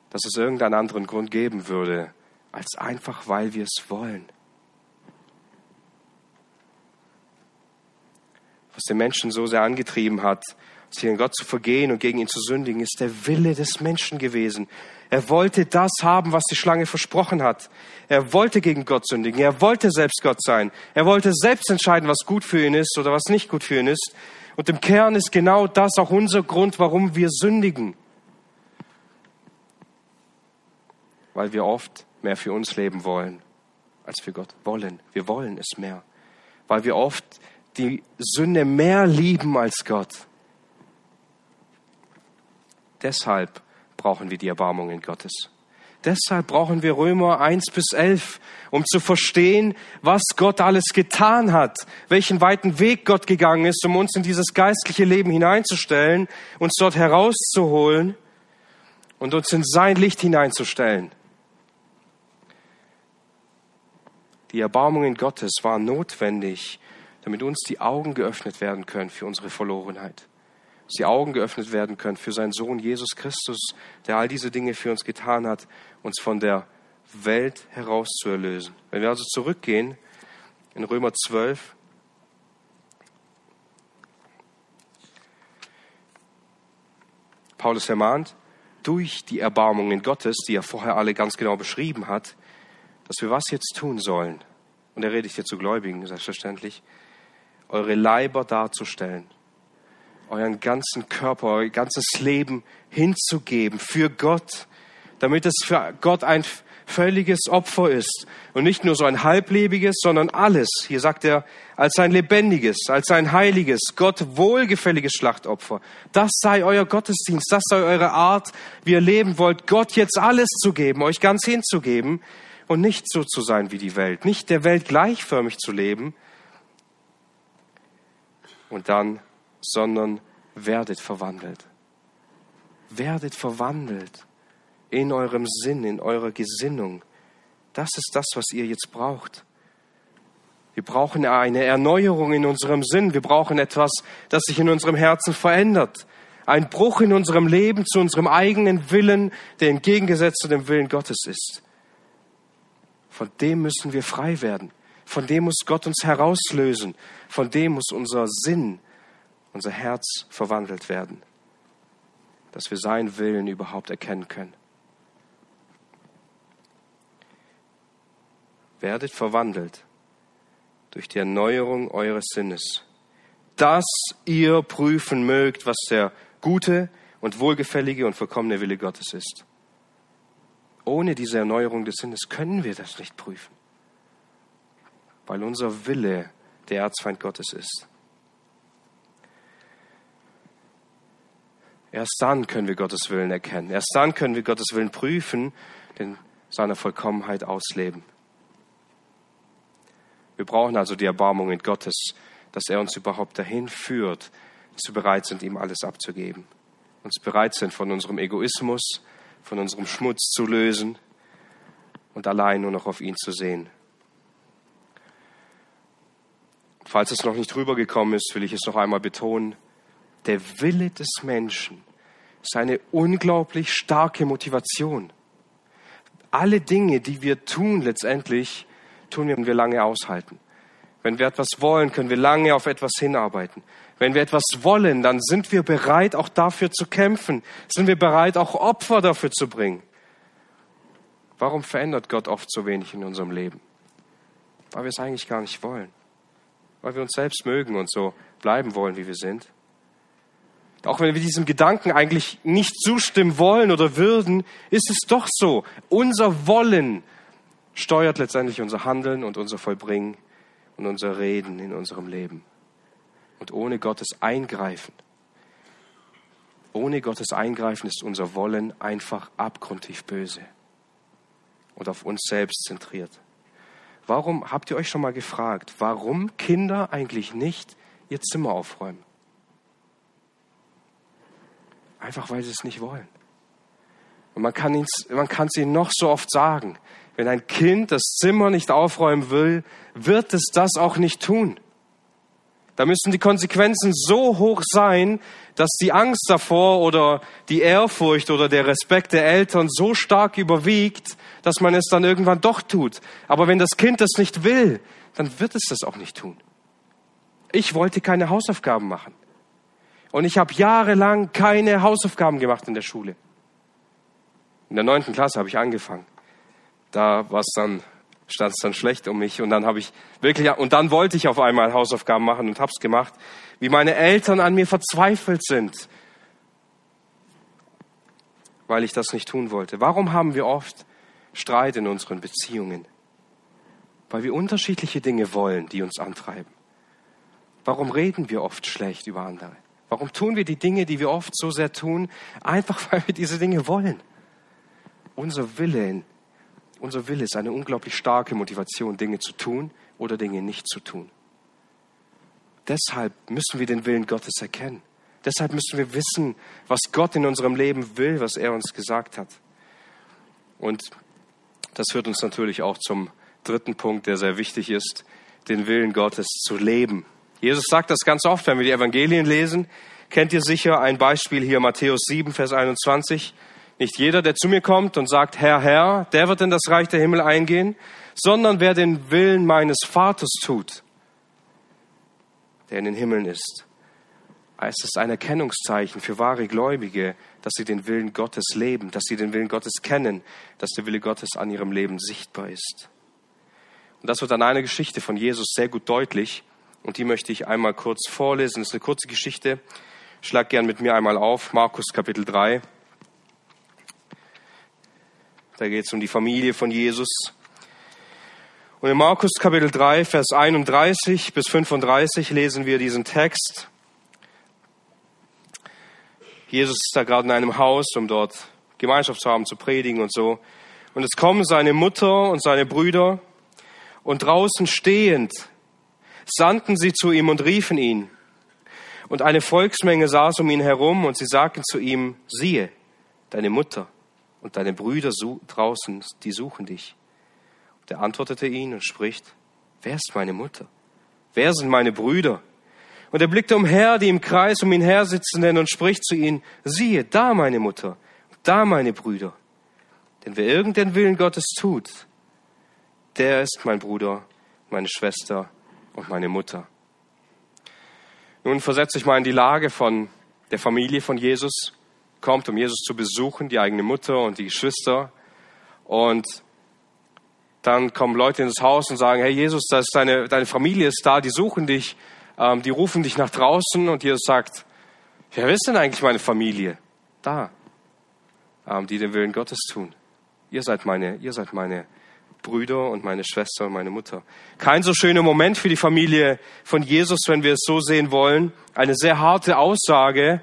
dass es irgendeinen anderen Grund geben würde, als einfach, weil wir es wollen. Was den Menschen so sehr angetrieben hat, sich an Gott zu vergehen und gegen ihn zu sündigen, ist der Wille des Menschen gewesen. Er wollte das haben, was die Schlange versprochen hat. Er wollte gegen Gott sündigen. Er wollte selbst Gott sein. Er wollte selbst entscheiden, was gut für ihn ist oder was nicht gut für ihn ist. Und im Kern ist genau das auch unser Grund, warum wir sündigen. Weil wir oft mehr für uns leben wollen, als für Gott wollen. Wir wollen es mehr. Weil wir oft die Sünde mehr lieben als Gott. Deshalb brauchen wir die Erbarmungen Gottes. Deshalb brauchen wir Römer 1 bis 11, um zu verstehen, was Gott alles getan hat, welchen weiten Weg Gott gegangen ist, um uns in dieses geistliche Leben hineinzustellen, uns dort herauszuholen und uns in sein Licht hineinzustellen. Die Erbarmungen Gottes waren notwendig, damit uns die Augen geöffnet werden können für unsere Verlorenheit dass die Augen geöffnet werden können für seinen Sohn Jesus Christus, der all diese Dinge für uns getan hat, uns von der Welt heraus zu erlösen. Wenn wir also zurückgehen in Römer 12, Paulus ermahnt, durch die Erbarmungen Gottes, die er vorher alle ganz genau beschrieben hat, dass wir was jetzt tun sollen. Und er redet hier zu Gläubigen, selbstverständlich, eure Leiber darzustellen euren ganzen Körper, euer ganzes Leben hinzugeben für Gott, damit es für Gott ein völliges Opfer ist und nicht nur so ein halblebiges, sondern alles. Hier sagt er, als ein lebendiges, als ein heiliges, Gott wohlgefälliges Schlachtopfer. Das sei euer Gottesdienst, das sei eure Art, wie ihr leben wollt, Gott jetzt alles zu geben, euch ganz hinzugeben und nicht so zu sein wie die Welt, nicht der Welt gleichförmig zu leben. Und dann sondern werdet verwandelt. Werdet verwandelt in eurem Sinn, in eurer Gesinnung. Das ist das, was ihr jetzt braucht. Wir brauchen eine Erneuerung in unserem Sinn. Wir brauchen etwas, das sich in unserem Herzen verändert. Ein Bruch in unserem Leben zu unserem eigenen Willen, der entgegengesetzt zu dem Willen Gottes ist. Von dem müssen wir frei werden. Von dem muss Gott uns herauslösen. Von dem muss unser Sinn, unser Herz verwandelt werden. Dass wir seinen Willen überhaupt erkennen können. Werdet verwandelt durch die Erneuerung eures Sinnes, dass ihr prüfen mögt, was der gute und wohlgefällige und vollkommene Wille Gottes ist. Ohne diese Erneuerung des Sinnes können wir das nicht prüfen, weil unser Wille der Erzfeind Gottes ist. Erst dann können wir Gottes Willen erkennen. Erst dann können wir Gottes Willen prüfen, den seiner Vollkommenheit ausleben. Wir brauchen also die Erbarmungen Gottes, dass er uns überhaupt dahin führt, dass wir bereit sind, ihm alles abzugeben. Uns bereit sind, von unserem Egoismus, von unserem Schmutz zu lösen und allein nur noch auf ihn zu sehen. Falls es noch nicht rübergekommen ist, will ich es noch einmal betonen. Der Wille des Menschen ist eine unglaublich starke Motivation. Alle Dinge, die wir tun, letztendlich tun wir, wenn wir lange aushalten. Wenn wir etwas wollen, können wir lange auf etwas hinarbeiten. Wenn wir etwas wollen, dann sind wir bereit, auch dafür zu kämpfen. Sind wir bereit, auch Opfer dafür zu bringen. Warum verändert Gott oft so wenig in unserem Leben? Weil wir es eigentlich gar nicht wollen. Weil wir uns selbst mögen und so bleiben wollen, wie wir sind. Auch wenn wir diesem Gedanken eigentlich nicht zustimmen wollen oder würden, ist es doch so. Unser Wollen steuert letztendlich unser Handeln und unser Vollbringen und unser Reden in unserem Leben. Und ohne Gottes Eingreifen, ohne Gottes Eingreifen ist unser Wollen einfach abgrundtief böse und auf uns selbst zentriert. Warum habt ihr euch schon mal gefragt, warum Kinder eigentlich nicht ihr Zimmer aufräumen? Einfach weil sie es nicht wollen. Und man kann es ihnen noch so oft sagen. Wenn ein Kind das Zimmer nicht aufräumen will, wird es das auch nicht tun. Da müssen die Konsequenzen so hoch sein, dass die Angst davor oder die Ehrfurcht oder der Respekt der Eltern so stark überwiegt, dass man es dann irgendwann doch tut. Aber wenn das Kind das nicht will, dann wird es das auch nicht tun. Ich wollte keine Hausaufgaben machen. Und ich habe jahrelang keine Hausaufgaben gemacht in der Schule. In der neunten Klasse habe ich angefangen da war es dann stand es dann schlecht um mich und dann habe ich wirklich und dann wollte ich auf einmal Hausaufgaben machen und hab's gemacht, wie meine Eltern an mir verzweifelt sind, weil ich das nicht tun wollte. Warum haben wir oft Streit in unseren Beziehungen? Weil wir unterschiedliche Dinge wollen, die uns antreiben. Warum reden wir oft schlecht über andere? Warum tun wir die Dinge, die wir oft so sehr tun, einfach weil wir diese Dinge wollen? Unser Wille unser Wille ist eine unglaublich starke Motivation, Dinge zu tun oder Dinge nicht zu tun. Deshalb müssen wir den Willen Gottes erkennen. Deshalb müssen wir wissen, was Gott in unserem Leben will, was er uns gesagt hat. Und das führt uns natürlich auch zum dritten Punkt, der sehr wichtig ist, den Willen Gottes zu leben. Jesus sagt das ganz oft, wenn wir die Evangelien lesen. Kennt ihr sicher ein Beispiel hier, Matthäus 7, Vers 21. Nicht jeder, der zu mir kommt und sagt, Herr, Herr, der wird in das Reich der Himmel eingehen, sondern wer den Willen meines Vaters tut, der in den Himmeln ist. Es ist ein Erkennungszeichen für wahre Gläubige, dass sie den Willen Gottes leben, dass sie den Willen Gottes kennen, dass der Wille Gottes an ihrem Leben sichtbar ist. Und das wird an einer Geschichte von Jesus sehr gut deutlich. Und die möchte ich einmal kurz vorlesen. Das ist eine kurze Geschichte. Schlag gern mit mir einmal auf. Markus Kapitel 3. Da geht es um die Familie von Jesus. Und in Markus Kapitel 3, Vers 31 bis 35 lesen wir diesen Text. Jesus ist da gerade in einem Haus, um dort Gemeinschaft zu haben, zu predigen und so. Und es kommen seine Mutter und seine Brüder und draußen stehend sandten sie zu ihm und riefen ihn. Und eine Volksmenge saß um ihn herum und sie sagten zu ihm, siehe, deine Mutter und deine Brüder draußen, die suchen dich. Und er antwortete ihn und spricht, wer ist meine Mutter? Wer sind meine Brüder? Und er blickte umher, die im Kreis um ihn her sitzenden, und spricht zu ihnen, siehe, da meine Mutter, da meine Brüder. Denn wer irgendeinen Willen Gottes tut, der ist mein Bruder, meine Schwester und meine Mutter. Nun versetze ich mal in die Lage von der Familie von Jesus, kommt, um Jesus zu besuchen, die eigene Mutter und die Geschwister. Und dann kommen Leute ins Haus und sagen, hey Jesus, das ist deine, deine Familie ist da, die suchen dich, ähm, die rufen dich nach draußen und Jesus sagt, wer ist denn eigentlich meine Familie? Da, ähm, die den Willen Gottes tun. Ihr seid meine, ihr seid meine Brüder und meine Schwester und meine Mutter. Kein so schöner Moment für die Familie von Jesus, wenn wir es so sehen wollen. Eine sehr harte Aussage.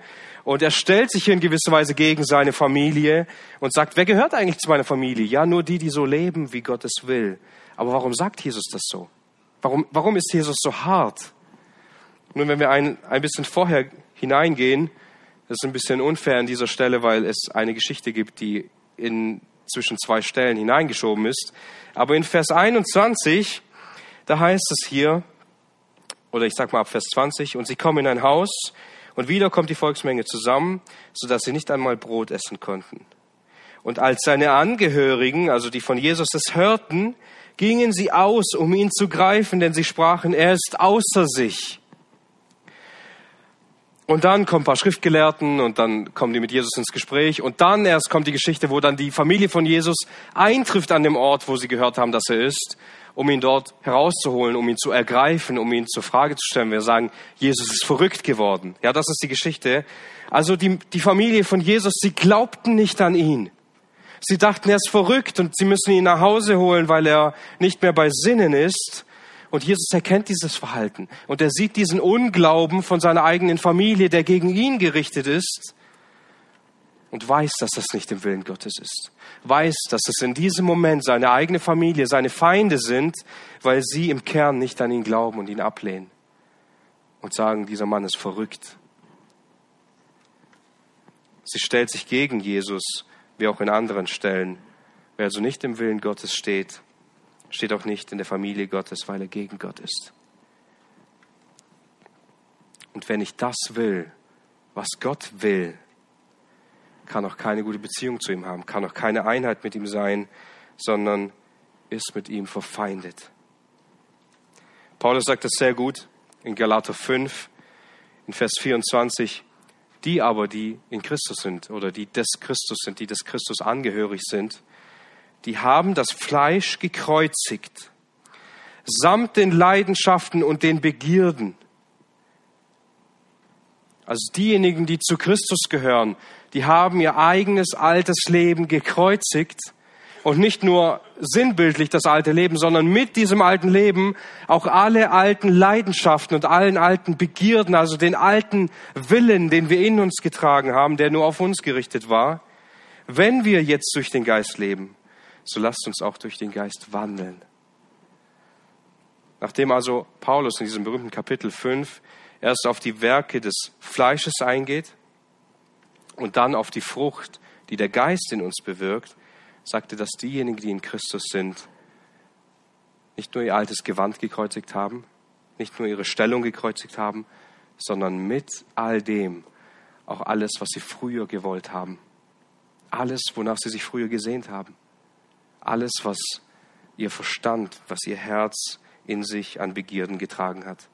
Und er stellt sich in gewisser Weise gegen seine Familie und sagt, wer gehört eigentlich zu meiner Familie? Ja, nur die, die so leben, wie Gott es will. Aber warum sagt Jesus das so? Warum, warum ist Jesus so hart? Nun, wenn wir ein, ein bisschen vorher hineingehen, das ist ein bisschen unfair an dieser Stelle, weil es eine Geschichte gibt, die in zwischen zwei Stellen hineingeschoben ist. Aber in Vers 21, da heißt es hier, oder ich sag mal ab Vers 20, und sie kommen in ein Haus und wieder kommt die Volksmenge zusammen, sodass sie nicht einmal Brot essen konnten. Und als seine Angehörigen, also die von Jesus es hörten, gingen sie aus, um ihn zu greifen, denn sie sprachen, er ist außer sich. Und dann kommen ein paar Schriftgelehrten und dann kommen die mit Jesus ins Gespräch. Und dann erst kommt die Geschichte, wo dann die Familie von Jesus eintrifft an dem Ort, wo sie gehört haben, dass er ist, um ihn dort herauszuholen, um ihn zu ergreifen, um ihn zur Frage zu stellen. Wir sagen, Jesus ist verrückt geworden. Ja, das ist die Geschichte. Also die, die Familie von Jesus, sie glaubten nicht an ihn. Sie dachten, er ist verrückt und sie müssen ihn nach Hause holen, weil er nicht mehr bei Sinnen ist. Und Jesus erkennt dieses Verhalten und er sieht diesen Unglauben von seiner eigenen Familie, der gegen ihn gerichtet ist und weiß, dass das nicht im Willen Gottes ist. Weiß, dass es in diesem Moment seine eigene Familie, seine Feinde sind, weil sie im Kern nicht an ihn glauben und ihn ablehnen und sagen, dieser Mann ist verrückt. Sie stellt sich gegen Jesus, wie auch in anderen Stellen. Wer also nicht im Willen Gottes steht, steht auch nicht in der Familie Gottes, weil er gegen Gott ist. Und wenn ich das will, was Gott will, kann auch keine gute Beziehung zu ihm haben, kann auch keine Einheit mit ihm sein, sondern ist mit ihm verfeindet. Paulus sagt das sehr gut in Galater 5, in Vers 24. Die aber, die in Christus sind oder die des Christus sind, die des Christus angehörig sind, die haben das Fleisch gekreuzigt, samt den Leidenschaften und den Begierden. Also diejenigen, die zu Christus gehören, die haben ihr eigenes altes Leben gekreuzigt und nicht nur sinnbildlich das alte Leben, sondern mit diesem alten Leben auch alle alten Leidenschaften und allen alten Begierden, also den alten Willen, den wir in uns getragen haben, der nur auf uns gerichtet war, wenn wir jetzt durch den Geist leben so lasst uns auch durch den Geist wandeln. Nachdem also Paulus in diesem berühmten Kapitel 5 erst auf die Werke des Fleisches eingeht und dann auf die Frucht, die der Geist in uns bewirkt, sagte, dass diejenigen, die in Christus sind, nicht nur ihr altes Gewand gekreuzigt haben, nicht nur ihre Stellung gekreuzigt haben, sondern mit all dem auch alles, was sie früher gewollt haben. Alles, wonach sie sich früher gesehnt haben alles, was ihr Verstand, was ihr Herz in sich an Begierden getragen hat.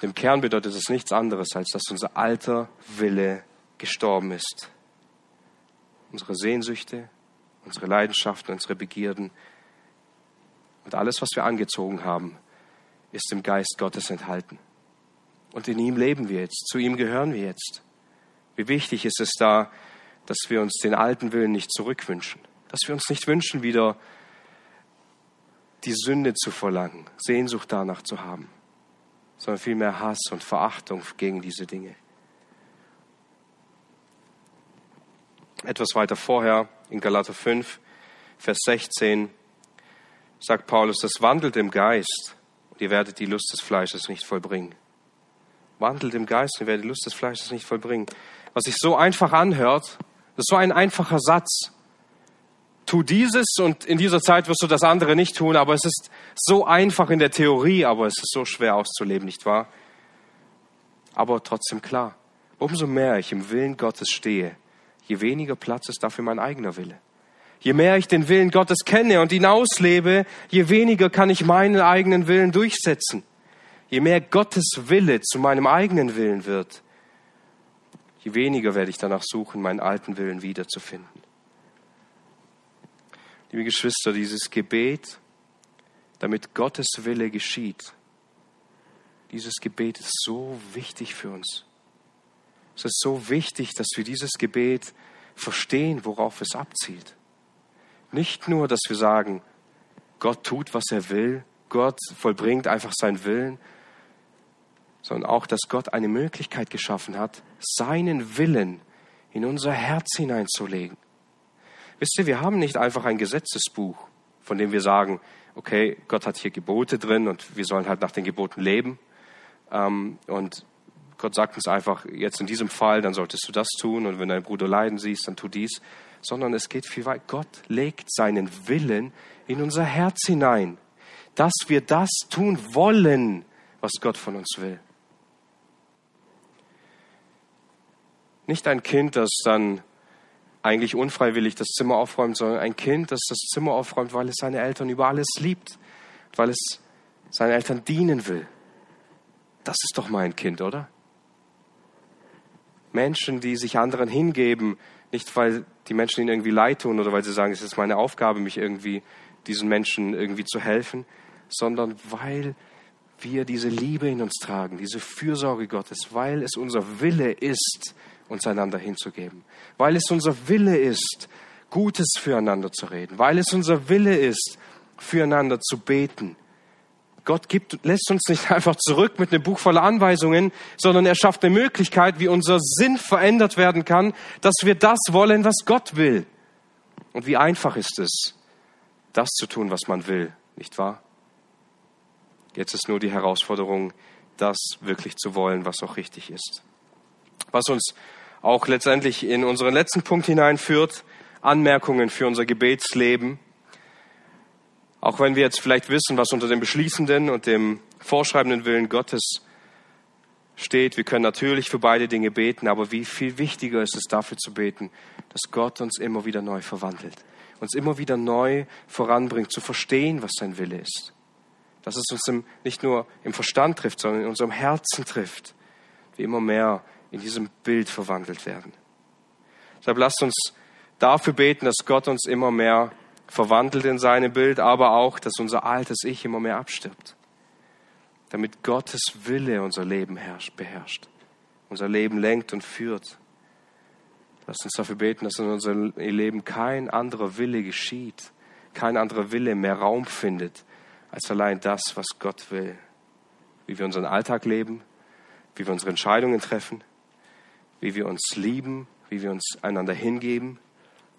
Im Kern bedeutet es nichts anderes, als dass unser alter Wille gestorben ist. Unsere Sehnsüchte, unsere Leidenschaften, unsere Begierden und alles, was wir angezogen haben, ist im Geist Gottes enthalten. Und in ihm leben wir jetzt, zu ihm gehören wir jetzt. Wie wichtig ist es da, dass wir uns den alten Willen nicht zurückwünschen, dass wir uns nicht wünschen, wieder die Sünde zu verlangen, Sehnsucht danach zu haben, sondern vielmehr Hass und Verachtung gegen diese Dinge. Etwas weiter vorher in Galater 5, Vers 16 sagt Paulus, das wandelt im Geist und ihr werdet die Lust des Fleisches nicht vollbringen. Wandelt im Geist und ihr werdet die Lust des Fleisches nicht vollbringen. Was sich so einfach anhört, das ist so ein einfacher Satz tu dieses und in dieser Zeit wirst du das andere nicht tun, aber es ist so einfach in der Theorie, aber es ist so schwer auszuleben, nicht wahr? Aber trotzdem klar, umso mehr ich im Willen Gottes stehe, je weniger Platz ist dafür mein eigener Wille. Je mehr ich den Willen Gottes kenne und ihn auslebe, je weniger kann ich meinen eigenen Willen durchsetzen. Je mehr Gottes Wille zu meinem eigenen Willen wird, je weniger werde ich danach suchen, meinen alten Willen wiederzufinden. Liebe Geschwister, dieses Gebet, damit Gottes Wille geschieht, dieses Gebet ist so wichtig für uns. Es ist so wichtig, dass wir dieses Gebet verstehen, worauf es abzielt. Nicht nur, dass wir sagen, Gott tut, was er will, Gott vollbringt einfach seinen Willen, sondern auch, dass Gott eine Möglichkeit geschaffen hat, seinen Willen in unser Herz hineinzulegen. Wisst ihr, wir haben nicht einfach ein Gesetzesbuch, von dem wir sagen, okay, Gott hat hier Gebote drin und wir sollen halt nach den Geboten leben. Ähm, und Gott sagt uns einfach, jetzt in diesem Fall, dann solltest du das tun und wenn dein Bruder leiden siehst, dann tu dies. Sondern es geht viel weit. Gott legt seinen Willen in unser Herz hinein, dass wir das tun wollen, was Gott von uns will. Nicht ein Kind, das dann eigentlich unfreiwillig das Zimmer aufräumt, sondern ein Kind, das das Zimmer aufräumt, weil es seine Eltern über alles liebt, weil es seinen Eltern dienen will. Das ist doch mein Kind, oder? Menschen, die sich anderen hingeben, nicht weil die Menschen ihnen irgendwie leid tun oder weil sie sagen, es ist meine Aufgabe, mich irgendwie diesen Menschen irgendwie zu helfen, sondern weil wir diese Liebe in uns tragen, diese Fürsorge Gottes, weil es unser Wille ist, uns einander hinzugeben, weil es unser Wille ist, Gutes füreinander zu reden, weil es unser Wille ist, füreinander zu beten, Gott gibt, lässt uns nicht einfach zurück mit einem Buch voller Anweisungen, sondern er schafft eine Möglichkeit, wie unser Sinn verändert werden kann, dass wir das wollen, was Gott will. Und wie einfach ist es, das zu tun, was man will, nicht wahr? Jetzt ist nur die Herausforderung, das wirklich zu wollen, was auch richtig ist. Was uns auch letztendlich in unseren letzten Punkt hineinführt, Anmerkungen für unser Gebetsleben. Auch wenn wir jetzt vielleicht wissen, was unter dem beschließenden und dem vorschreibenden Willen Gottes steht, wir können natürlich für beide Dinge beten, aber wie viel wichtiger ist es dafür zu beten, dass Gott uns immer wieder neu verwandelt, uns immer wieder neu voranbringt, zu verstehen, was sein Wille ist. Dass es uns im, nicht nur im Verstand trifft, sondern in unserem Herzen trifft, wir immer mehr in diesem Bild verwandelt werden. Deshalb lasst uns dafür beten, dass Gott uns immer mehr verwandelt in seinem Bild, aber auch, dass unser altes Ich immer mehr abstirbt. Damit Gottes Wille unser Leben herrscht, beherrscht, unser Leben lenkt und führt. Lasst uns dafür beten, dass in unserem Leben kein anderer Wille geschieht, kein anderer Wille mehr Raum findet, als allein das, was Gott will. Wie wir unseren Alltag leben, wie wir unsere Entscheidungen treffen, wie wir uns lieben, wie wir uns einander hingeben,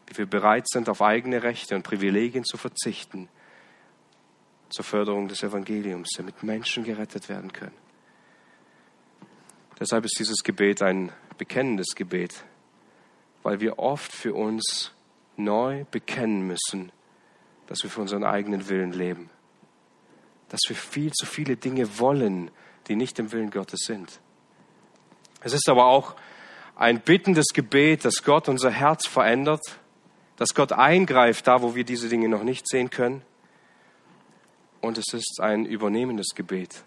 wie wir bereit sind, auf eigene Rechte und Privilegien zu verzichten zur Förderung des Evangeliums, damit Menschen gerettet werden können. Deshalb ist dieses Gebet ein bekennendes Gebet, weil wir oft für uns neu bekennen müssen, dass wir für unseren eigenen Willen leben, dass wir viel zu viele Dinge wollen, die nicht im Willen Gottes sind. Es ist aber auch ein bittendes Gebet, dass Gott unser Herz verändert dass Gott eingreift da, wo wir diese Dinge noch nicht sehen können. Und es ist ein übernehmendes Gebet,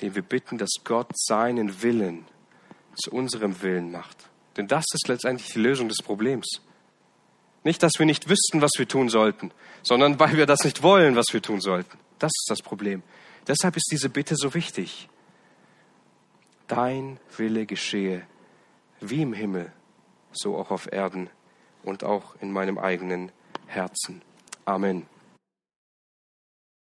dem wir bitten, dass Gott seinen Willen zu unserem Willen macht. Denn das ist letztendlich die Lösung des Problems. Nicht, dass wir nicht wüssten, was wir tun sollten, sondern weil wir das nicht wollen, was wir tun sollten. Das ist das Problem. Deshalb ist diese Bitte so wichtig. Dein Wille geschehe, wie im Himmel, so auch auf Erden und auch in meinem eigenen Herzen. Amen.